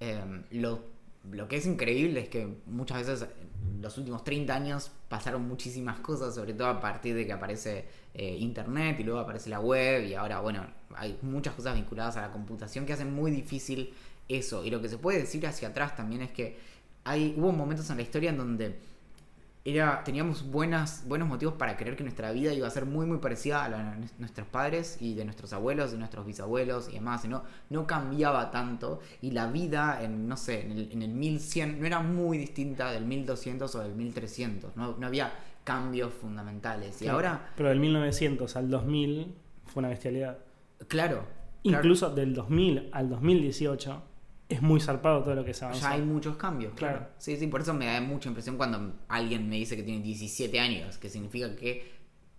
Eh, lo, lo que es increíble es que muchas veces en los últimos 30 años pasaron muchísimas cosas, sobre todo a partir de que aparece eh, Internet y luego aparece la web y ahora, bueno, hay muchas cosas vinculadas a la computación que hacen muy difícil eso. Y lo que se puede decir hacia atrás también es que hay, hubo momentos en la historia en donde era, teníamos buenas, buenos motivos para creer que nuestra vida iba a ser muy muy parecida a la de nuestros padres y de nuestros abuelos, de nuestros bisabuelos y demás. Y no, no cambiaba tanto y la vida en, no sé, en el, en el 1100 no era muy distinta del 1200 o del 1300. No, no había cambios fundamentales. Y Claro. ahora, Pero del 1900 al 2000 fue una bestialidad. claro, claro, Incluso del 2000 al 2018 es muy zarpado todo lo que se avanzó. ya hay muchos cambios. Claro. Claro. Sí, sí, por eso me da mucha impresión cuando alguien me dice que tiene 17 años, que significa que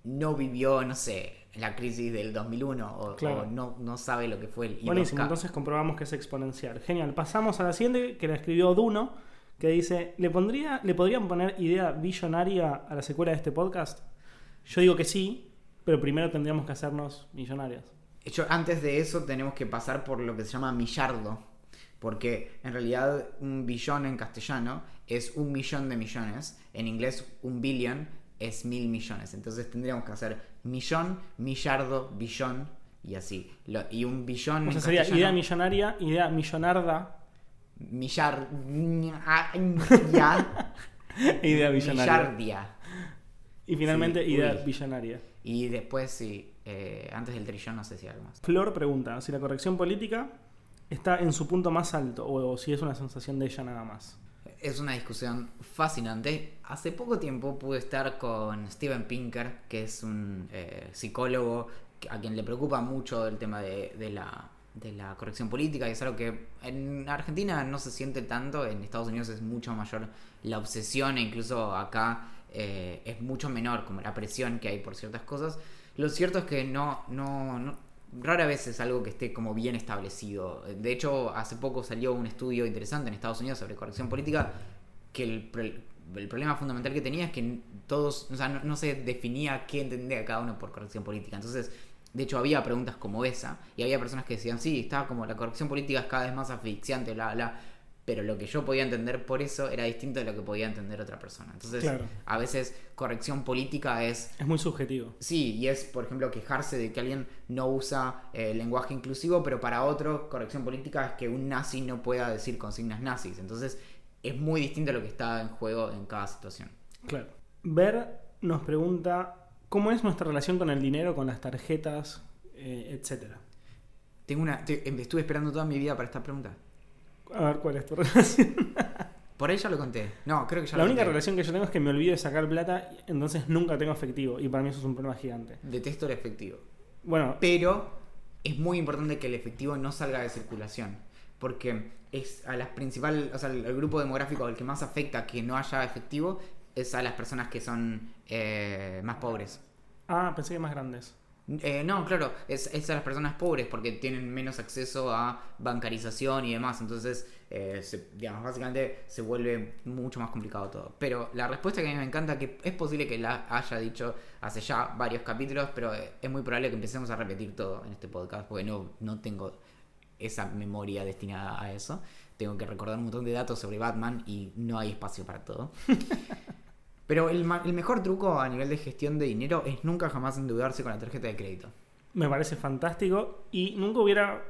no vivió, no sé, la crisis del 2001 o, Claro. o no, no sabe lo que fue el I2K. Buenísimo, entonces comprobamos que es exponencial. Genial. Pasamos a la siguiente que la escribió Duno, que dice, ¿le, pondría, ¿le podrían poner idea billonaria a la secuela de este podcast? Yo digo que sí, pero primero tendríamos que hacernos millonarios. Yo, antes de eso tenemos que pasar por lo que se llama millardo, porque en realidad un billón en castellano es un millón de millones, en inglés un billion es mil millones, entonces tendríamos que hacer millón, millardo, billón y así. Lo- y un billón O sea, en sería idea millonaria, idea millonarda, Millar. ya. idea billonaria. Millardia. Y finalmente Sí, idea billonaria. Y después, sí. eh, antes del trillón, no sé si algo más. Flor pregunta si la corrección política está en su punto más alto o si es una sensación de ella nada más. Es una discusión fascinante. Hace poco tiempo pude estar con Steven Pinker, que es un eh, psicólogo que- a quien le preocupa mucho el tema de, la, de la corrección política. Y es algo que en Argentina no se siente tanto, en Estados Unidos es mucho mayor la obsesión e incluso acá eh, es mucho menor como la presión que hay por ciertas cosas. Lo cierto es que no, no, no- rara vez es algo que esté como bien establecido. De hecho, hace poco salió un estudio interesante en Estados Unidos sobre corrección política que el, problema fundamental que tenía es que todos, o sea, no, no se definía qué entendía cada uno por corrección política. Entonces, de hecho, había preguntas como esa, y había personas que decían, sí, está como la corrección política es cada vez más asfixiante, bla, bla. Pero lo que yo podía entender por eso era distinto de lo que podía entender otra persona. Entonces, Claro. a veces corrección política es Es muy subjetivo. Sí, y es, por ejemplo, quejarse de que alguien no usa eh, lenguaje inclusivo, pero para otro, corrección política es que un nazi no pueda decir consignas nazis. Entonces, es muy distinto lo que está en juego en cada situación. Claro. Ver nos pregunta cómo es nuestra relación con el dinero, con las tarjetas, eh, etcétera. Tengo una, te- em, estuve esperando toda mi vida para esta pregunta. A ver cuál es tu relación. Por ahí ya lo conté. No, creo que ya La lo única conté. relación que yo tengo es que me olvido de sacar plata, entonces nunca tengo efectivo. Y para mí eso es un problema gigante. Detesto el efectivo. Bueno, Pero es muy importante que el efectivo no salga de circulación. Porque es a las principal, o sea, el, el grupo demográfico al que más afecta que no haya efectivo es a las personas que son eh, más pobres. ah, pensé que más grandes. Eh, no, claro, es, a las personas pobres porque tienen menos acceso a bancarización y demás. Entonces, eh, se- digamos, básicamente se vuelve mucho más complicado todo. Pero la respuesta que a mí me encanta, que es posible que la haya dicho hace ya varios capítulos, pero eh, es muy probable que empecemos a repetir todo en este podcast porque no, no tengo esa memoria destinada a eso. Tengo que recordar un montón de datos sobre Batman y no hay espacio para todo. Pero el, el mejor truco a nivel de gestión de dinero es nunca jamás endeudarse con la tarjeta de crédito. Me parece fantástico y nunca hubiera.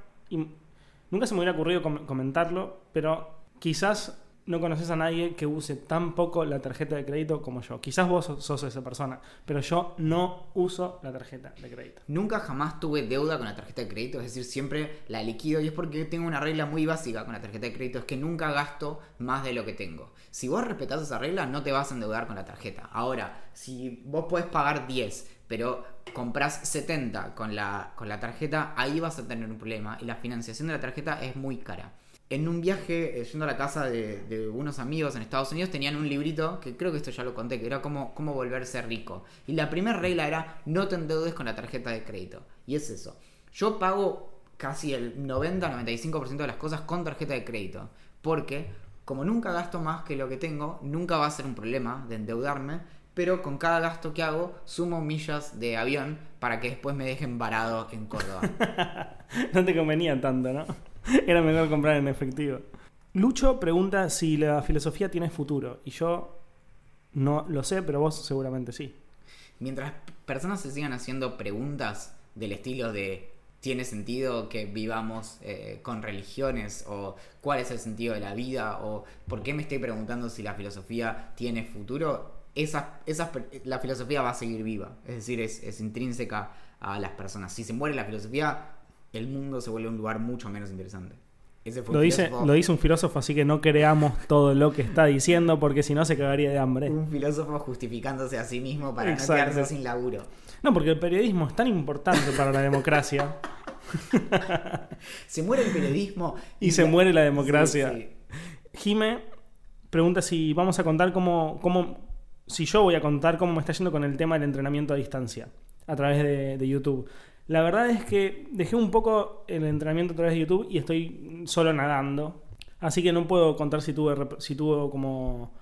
nunca se me hubiera ocurrido com- comentarlo, pero quizás no conoces a nadie que use tan poco la tarjeta de crédito como yo. Quizás vos sos, esa persona, pero yo no uso la tarjeta de crédito. Nunca jamás tuve deuda con la tarjeta de crédito, es decir, siempre la liquido y es porque tengo una regla muy básica con la tarjeta de crédito, es que nunca gasto más de lo que tengo. Si vos respetás esa regla, no te vas a endeudar con la tarjeta. Ahora, si vos podés pagar 10, pero compras 70 con la, con la tarjeta, ahí vas a tener un problema y la financiación de la tarjeta es muy cara. En un viaje, eh, yendo a la casa de, unos amigos en Estados Unidos, tenían un librito, que creo que esto ya lo conté, que era cómo, cómo volverse rico. Y la primera regla era no te endeudes con la tarjeta de crédito. Y es eso. Yo pago casi el 90-95% de las cosas con tarjeta de crédito. Porque como nunca gasto más que lo que tengo, nunca va a ser un problema de endeudarme. Pero con cada gasto que hago, sumo millas de avión para que después me dejen varado en Córdoba. No te convenía tanto, ¿no? Era mejor comprar en efectivo. Lucho pregunta si la filosofía tiene futuro. Y yo no lo sé, pero vos seguramente sí. Mientras personas se sigan haciendo preguntas del estilo de ¿tiene sentido que vivamos eh, con religiones? ¿O cuál es el sentido de la vida? ¿O por qué me estoy preguntando si la filosofía tiene futuro? Esas, per- la filosofía va a seguir viva. Es decir, es, es intrínseca a las personas. Si se muere la filosofía, el mundo se vuelve un lugar mucho menos interesante. Ese fue Lo un dice, filósofo- lo dice un filósofo, así que no creamos todo lo que está diciendo, porque si no se cagaría de hambre. un filósofo justificándose a sí mismo para Exacto. no quedarse sin laburo. No, porque el periodismo es tan importante para la democracia Se muere el periodismo y se muere la democracia. Sí, sí. Jime pregunta si vamos a contar cómo, cómo, si yo voy a contar cómo me está yendo con el tema del entrenamiento a distancia a través de, de YouTube. La verdad es que dejé un poco el entrenamiento a través de YouTube y estoy solo nadando. Así que no puedo contar si tuve, si tuvo como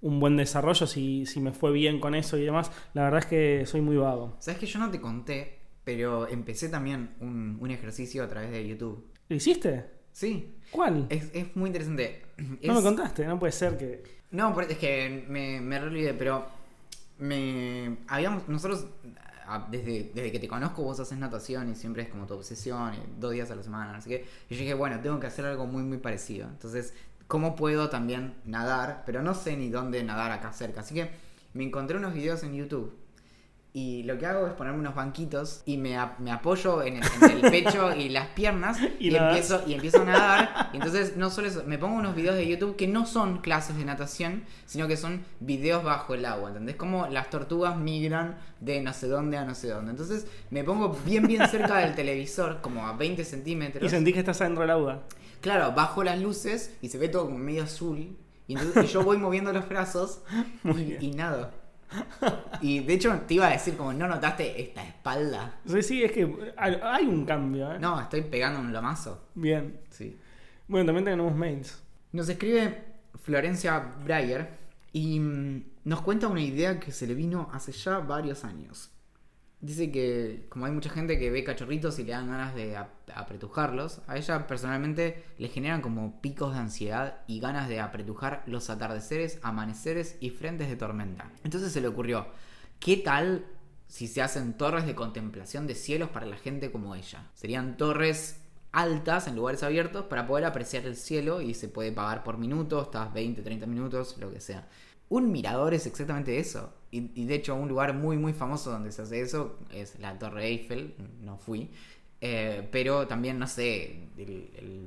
un buen desarrollo, si, si me fue bien con eso y demás. La verdad es que soy muy vago. Sabes que yo no te conté, pero empecé también un, un ejercicio a través de YouTube. ¿Lo hiciste? Sí, ¿Cuál? es, es muy interesante. No me contaste, no puede ser que... No, es que me, me olvidé, pero me habíamos nosotros desde, desde que te conozco vos haces natación y siempre es como tu obsesión, dos días a la semana, así que y yo dije, bueno, tengo que hacer algo muy muy parecido. Entonces, ¿cómo puedo también nadar? Pero no sé ni dónde nadar acá cerca, así que me encontré unos videos en YouTube. Y lo que hago es ponerme unos banquitos y me, ap- me apoyo en el, en el pecho y las piernas Y empiezo, y empiezo a nadar. Y entonces no solo eso, me pongo unos videos de YouTube que no son clases de natación, sino que son videos bajo el agua, ¿entendés? Como las tortugas migran de no sé dónde a no sé dónde. Entonces me pongo bien bien cerca del televisor, como a 20 centímetros. Y sentí que estás adentro del agua. Claro, bajo las luces y se ve todo como medio azul. Y entonces y yo voy moviendo los brazos y, y nado. Y de hecho te iba a decir como, ¿no notaste esta espalda? Sí, sí, es que hay un cambio, ¿eh? No, estoy pegando un lomazo. Bien. Sí. Bueno, también tenemos mails. Nos escribe Florencia Breyer Y mm, nos cuenta una idea que se le vino hace ya varios años. Dice que como hay mucha gente que ve cachorritos y le dan ganas de ap- apretujarlos, a ella personalmente le generan como picos de ansiedad y ganas de apretujar los atardeceres, amaneceres y frentes de tormenta. Entonces se le ocurrió, ¿qué tal si se hacen torres de contemplación de cielos para la gente como ella? Serían torres altas en lugares abiertos para poder apreciar el cielo y se puede pagar por minutos, estás 20, 30 minutos, lo que sea. Un mirador es exactamente eso. Y, y de hecho, un lugar muy, muy famoso donde se hace eso es la Torre Eiffel. No fui. Eh, pero también, no sé, el- el-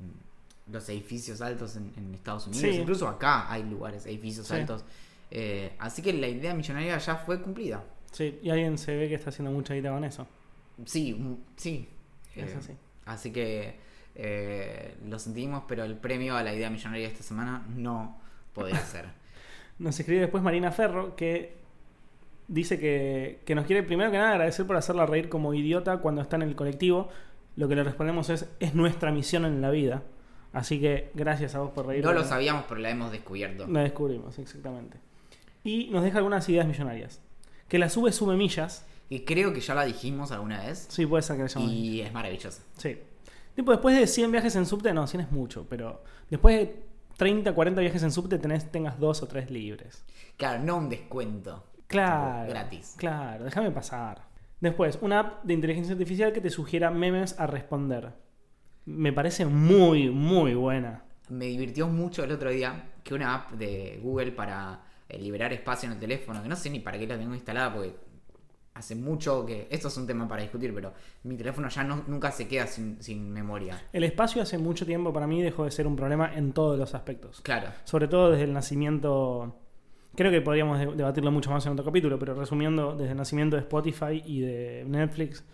los edificios altos en, en Estados Unidos. Sí. Incluso acá hay lugares, edificios Sí. altos. Eh, así que la idea millonaria ya fue cumplida. Sí, y alguien se ve que está haciendo mucha guita con eso. Sí, mm, sí. Es Eh, así. Así que lo sentimos, pero el premio a la idea millonaria esta semana no podrá ser. Nos escribe después Marina Ferro que dice que, que nos quiere primero que nada agradecer por hacerla reír como idiota cuando está en el colectivo. Lo que le respondemos es, es nuestra misión en la vida. Así que gracias a vos por reír. No lo sabíamos, pero la hemos descubierto. La descubrimos, exactamente. Y nos deja algunas ideas millonarias. Que la sube sube millas. Y creo que ya la dijimos alguna vez. Sí, puede ser que la. Y es maravillosa. Sí. Tipo, después de 100 viajes en subte, no, 100 es mucho, pero después de 30, 40 viajes en subte tenés, tengas dos o tres libres. Claro, no un descuento. Claro. Gratis. Claro, déjame pasar. Después, una app de inteligencia artificial que te sugiera memes a responder. Me parece muy, muy buena. Me divirtió mucho el otro día que una app de Google para eh, liberar espacio en el teléfono, que no sé ni para qué la tengo instalada porque hace mucho que... Esto es un tema para discutir, pero mi teléfono ya no, nunca se queda sin, sin memoria. El espacio hace mucho tiempo para mí dejó de ser un problema en todos los aspectos. Claro. Sobre todo desde el nacimiento. Creo que podríamos de- debatirlo mucho más en otro capítulo, pero resumiendo, desde el nacimiento de Spotify y de Netflix,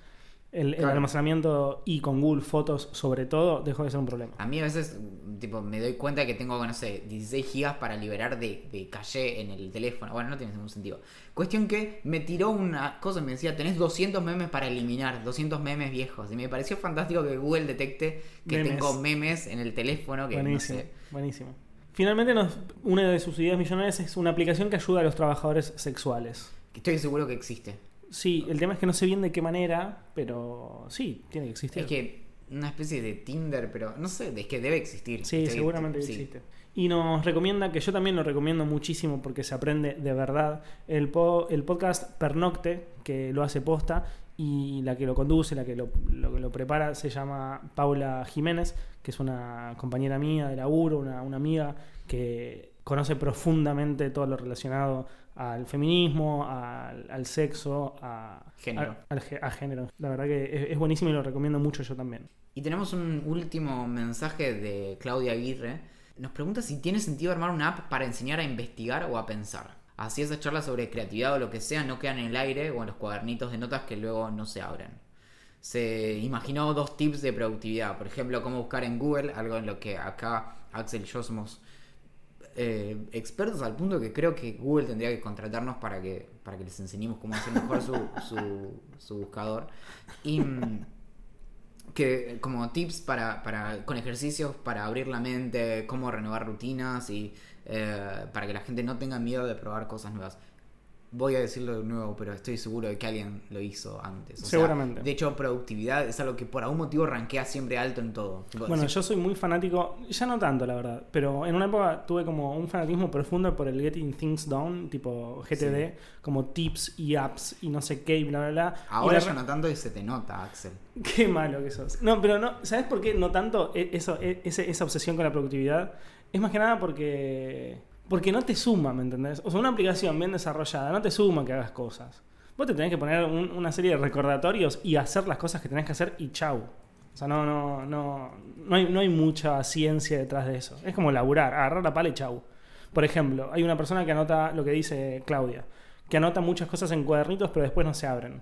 el, almacenamiento y con Google Fotos, sobre todo, dejó de ser un problema. A mí a veces, tipo, me doy cuenta que tengo, no sé, 16 gigas para liberar de, de caché en el teléfono. Bueno, no tiene ningún sentido. Cuestión que me tiró una cosa, me decía, tenés 200 memes para eliminar, 200 memes viejos. Y me pareció fantástico que Google detecte que Memes. tengo memes en el teléfono que buenísimo, no sé. buenísimo. Finalmente, nos- una de sus ideas millonarias es una aplicación que ayuda a los trabajadores sexuales. Estoy seguro que existe. Sí, el tema es que no sé bien de qué manera, pero sí, tiene que existir. Es que una especie de Tinder, pero no sé, es que debe existir. Sí, Estoy- seguramente sí. existe. Y nos recomienda, que yo también lo recomiendo muchísimo porque se aprende de verdad, el, po- el podcast Pernocte, que lo hace posta, y la que lo conduce, la que lo, lo que lo prepara, se llama Paula Jiménez, que es una compañera mía de laburo, una, una amiga que conoce profundamente todo lo relacionado al feminismo, al, al sexo, a Género. a género. La verdad que es, es buenísimo y lo recomiendo mucho yo también. Y tenemos un último mensaje de Claudia Aguirre. Nos pregunta si tiene sentido armar una app para enseñar a investigar o a pensar. Así esas charlas sobre creatividad o lo que sea no quedan en el aire o en los cuadernitos de notas que luego no se abren. Se imaginó dos tips de productividad. Por ejemplo, cómo buscar en Google, algo en lo que acá Axel y yo somos eh, expertos al punto que creo que Google tendría que contratarnos para que, para que les enseñemos cómo hacer mejor su, su, su buscador. Y mm, que como tips para, para con ejercicios para abrir la mente, cómo renovar rutinas y eh, para que la gente no tenga miedo de probar cosas nuevas. Voy a decirlo de nuevo, pero estoy seguro de que alguien lo hizo antes. O sea, Seguramente. de hecho, productividad es algo que por algún motivo rankea siempre alto en todo. Bueno, yo soy muy fanático, ya no tanto la verdad, pero en una época tuve como un fanatismo profundo por el Getting Things Done, tipo GTD, como tips y apps y no sé qué y bla bla bla. Ahora ya no tanto y se te nota, Axel. Qué malo que sos. No, pero no, ¿sabes por qué no tanto e- eso, e- esa obsesión con la productividad? Es más que nada porque porque no te suma, ¿me entendés? O sea, una aplicación bien desarrollada no te suma que hagas cosas. Vos te tenés que poner un- una serie de recordatorios y hacer las cosas que tenés que hacer y chau. O sea, no, no, no, no hay, no hay mucha ciencia detrás de eso. Es como laburar, agarrar la pala y chau. Por ejemplo, hay una persona que anota lo que dice Claudia, que anota muchas cosas en cuadernitos pero después no se abren.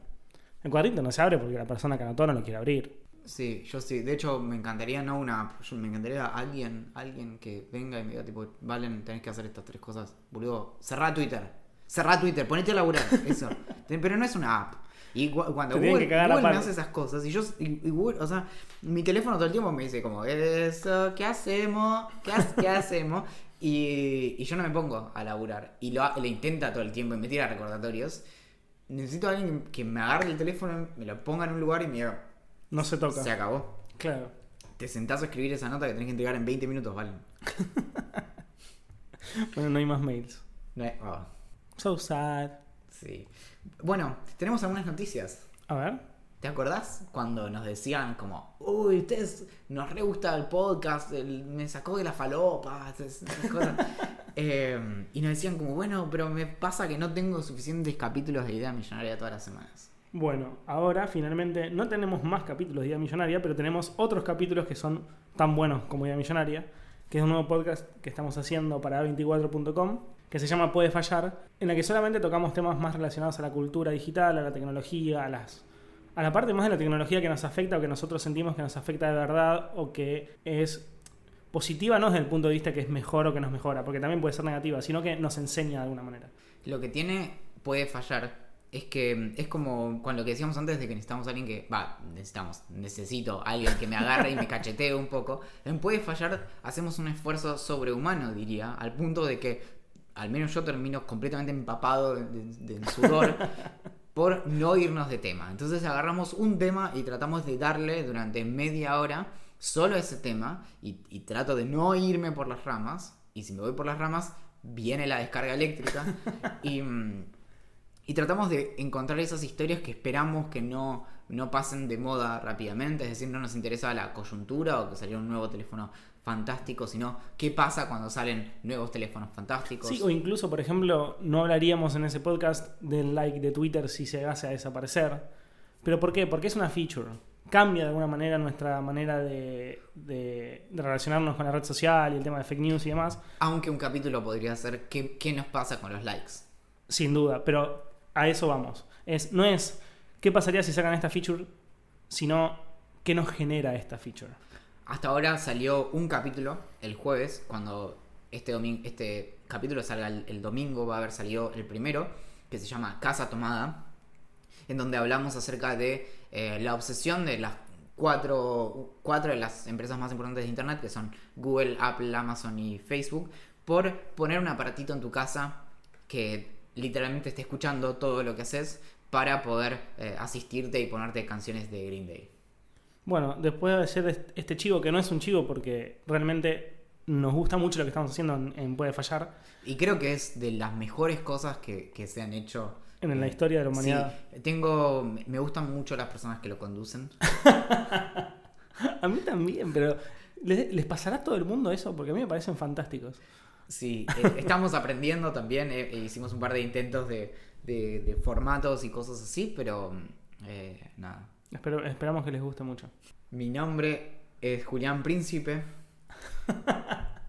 El cuadrito no se abre porque la persona que anotó no lo quiere abrir. Sí, yo sí. De hecho, me encantaría no una me encantaría alguien, alguien que venga y me diga, tipo, Valen, tenés que hacer estas tres cosas. Boludo, cerrá Twitter. Cerrá Twitter, ponete a laburar. Eso. Pero no es una app. Y cuando Google, que me hace esas cosas, y yo, y, y Google, o sea, mi teléfono todo el tiempo me dice como, eso, ¿qué hacemos? ¿Qué, ha- qué hacemos? Y, y yo no me pongo a laburar. Y lo, lo intenta todo el tiempo y me tira recordatorios. Necesito a alguien que me agarre el teléfono, me lo ponga en un lugar y me diga, No se toca. se acabó. Claro. Te sentás a escribir esa nota que tenés que entregar en 20 minutos, ¿vale? Bueno, no hay más mails. No hay- oh, So sad. sí. Bueno, tenemos algunas noticias. A ver. ¿Te acordás cuando nos decían como, uy, ustedes nos re gusta el podcast, el- me sacó de la falopa, esas esas cosas"? Eh, y nos decían como, bueno, pero me pasa que no tengo suficientes capítulos de Idea Millonaria todas las semanas. Bueno, ahora finalmente no tenemos más capítulos de Idea Millonaria, pero tenemos otros capítulos que son tan buenos como Idea Millonaria, que es un nuevo podcast que estamos haciendo para A24.com, que se llama Puede Fallar, en la que solamente tocamos temas más relacionados a la cultura digital, a la tecnología, a las a la parte más de la tecnología que nos afecta o que nosotros sentimos que nos afecta de verdad o que es positiva no desde el punto de vista que es mejor o que nos mejora, porque también puede ser negativa, sino que nos enseña de alguna manera. Lo que tiene puede fallar es que es como con lo que decíamos antes de que necesitamos a alguien que, va, necesitamos, necesito a alguien que me agarre y me cachetee un poco. En puede fallar hacemos un esfuerzo sobrehumano, diría, al punto de que al menos yo termino completamente empapado de, de- de sudor por no irnos de tema. Entonces agarramos un tema y tratamos de darle durante media hora solo ese tema y, y trato de no irme por las ramas. Y si me voy por las ramas, viene la descarga eléctrica. y, mm, y tratamos de encontrar esas historias que esperamos que no, no pasen de moda rápidamente. Es decir, no nos interesa la coyuntura o que salió un nuevo teléfono fantástico, sino qué pasa cuando salen nuevos teléfonos fantásticos. Sí, o incluso, por ejemplo, no hablaríamos en ese podcast del like de Twitter si se llegase a desaparecer. ¿Pero por qué? Porque es una feature. Cambia de alguna manera nuestra manera de, de- de relacionarnos con la red social y el tema de fake news y demás. Aunque un capítulo podría ser qué, qué nos pasa con los likes. Sin duda, pero a eso vamos. Es, no es qué pasaría si sacan esta feature, sino qué nos genera esta feature. Hasta ahora salió un capítulo el jueves, cuando este, este capítulo salga el, el domingo, va a haber salido el primero, que se llama Casa Tomada, en donde hablamos acerca de eh, la obsesión de las cuatro, cuatro de las empresas más importantes de Internet, que son Google, Apple, Amazon y Facebook, por poner un aparatito en tu casa que literalmente esté escuchando todo lo que haces para poder eh, asistirte y ponerte canciones de Green Day. Bueno, después de hacer est- este chivo, que no es un chivo porque realmente nos gusta mucho lo que estamos haciendo en, en Puede Fallar, Y creo que es de las mejores cosas que, que se han hecho. en la historia de la humanidad. Sí, tengo, me gustan mucho las personas que lo conducen. A mí también, pero ¿les, les pasará a todo el mundo eso? Porque a mí me parecen fantásticos. Sí, eh, estamos aprendiendo también. eh, e hicimos un par de intentos de, de- de formatos y cosas así, pero eh, nada. Espero, esperamos que les guste mucho. Mi nombre es Julián Príncipe.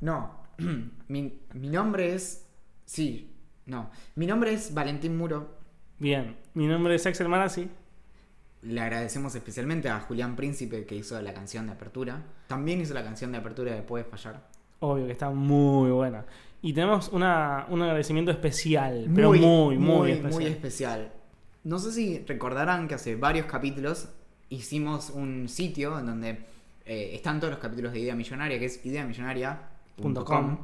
No, mi, mi nombre es. Sí, no. Mi nombre es Valentín Muro. Bien, mi nombre es Axel Marazzi. Le agradecemos especialmente a Julián Príncipe que hizo la canción de apertura. También hizo la canción de apertura de Puedes Fallar. Obvio que está muy buena. Y tenemos una, un agradecimiento especial, pero muy, muy, muy, especial. muy especial. No sé si recordarán que hace varios capítulos hicimos un sitio en donde eh, están todos los capítulos de Idea Millonaria, que es ideamillonaria.com.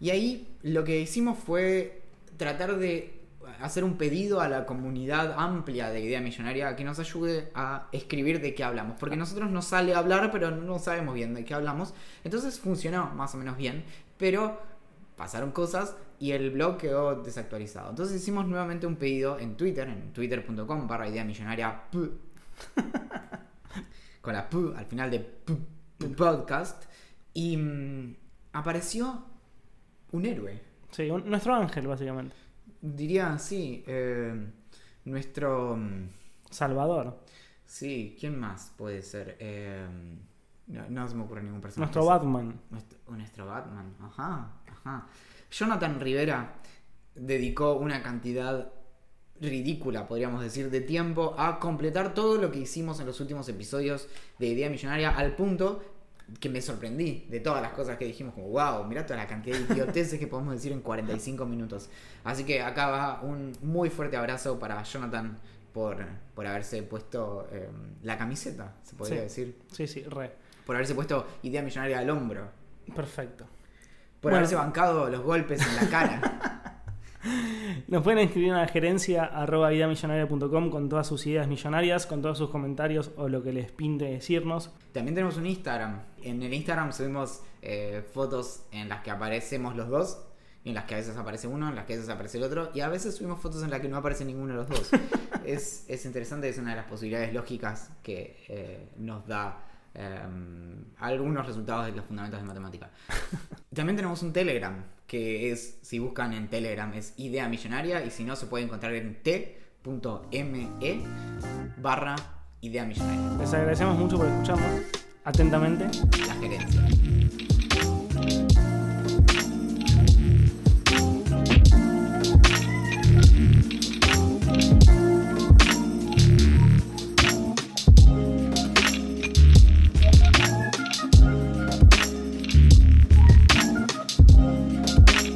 Y ahí lo que hicimos fue tratar de hacer un pedido a la comunidad amplia de Idea Millonaria a que nos ayude a escribir de qué hablamos. Porque a nosotros nos sale hablar, pero no sabemos bien de qué hablamos. Entonces funcionó más o menos bien, pero pasaron cosas y el blog quedó desactualizado. Entonces hicimos nuevamente un pedido en Twitter, en twitter.com barra idea millonaria con la p al final de podcast y mm, apareció un héroe. Sí, un- nuestro ángel, básicamente. Diría, sí, eh, nuestro... mm, Salvador. Sí, ¿quién más puede ser? Eh, no, no se me ocurre ningún personaje. Nuestro Batman. Nuestro, nuestro Batman, ajá, ajá. Jonathan Rivera dedicó una cantidad ridícula, podríamos decir, de tiempo a completar todo lo que hicimos en los últimos episodios de Idea Millonaria al punto que me sorprendí de todas las cosas que dijimos, como wow, mirá toda la cantidad de idioteces que podemos decir en 45 minutos. Así que acá va un muy fuerte abrazo para Jonathan por, por haberse puesto eh, la camiseta, se podría Sí. decir, Sí, sí, re. por haberse puesto Idea Millonaria al hombro. Perfecto. Por Bueno. haberse bancado los golpes en la cara. Nos pueden escribir a la gerencia arroba idamillonaria.com con todas sus ideas millonarias, con todos sus comentarios o lo que les pinte decirnos. También tenemos un Instagram. En el Instagram subimos eh, fotos en las que aparecemos los dos. En las que a veces aparece uno, en las que a veces aparece el otro. Y a veces subimos fotos en las que no aparece ninguno de los dos. es, es interesante, es una de las posibilidades lógicas que eh, nos da eh, algunos resultados de los fundamentos de matemática. También tenemos un Telegram, que es, si buscan en Telegram, es Idea Millonaria. Y si no, se puede encontrar en t.me barra Idea Millonaria. Les agradecemos mucho por escucharnos atentamente. La gerencia.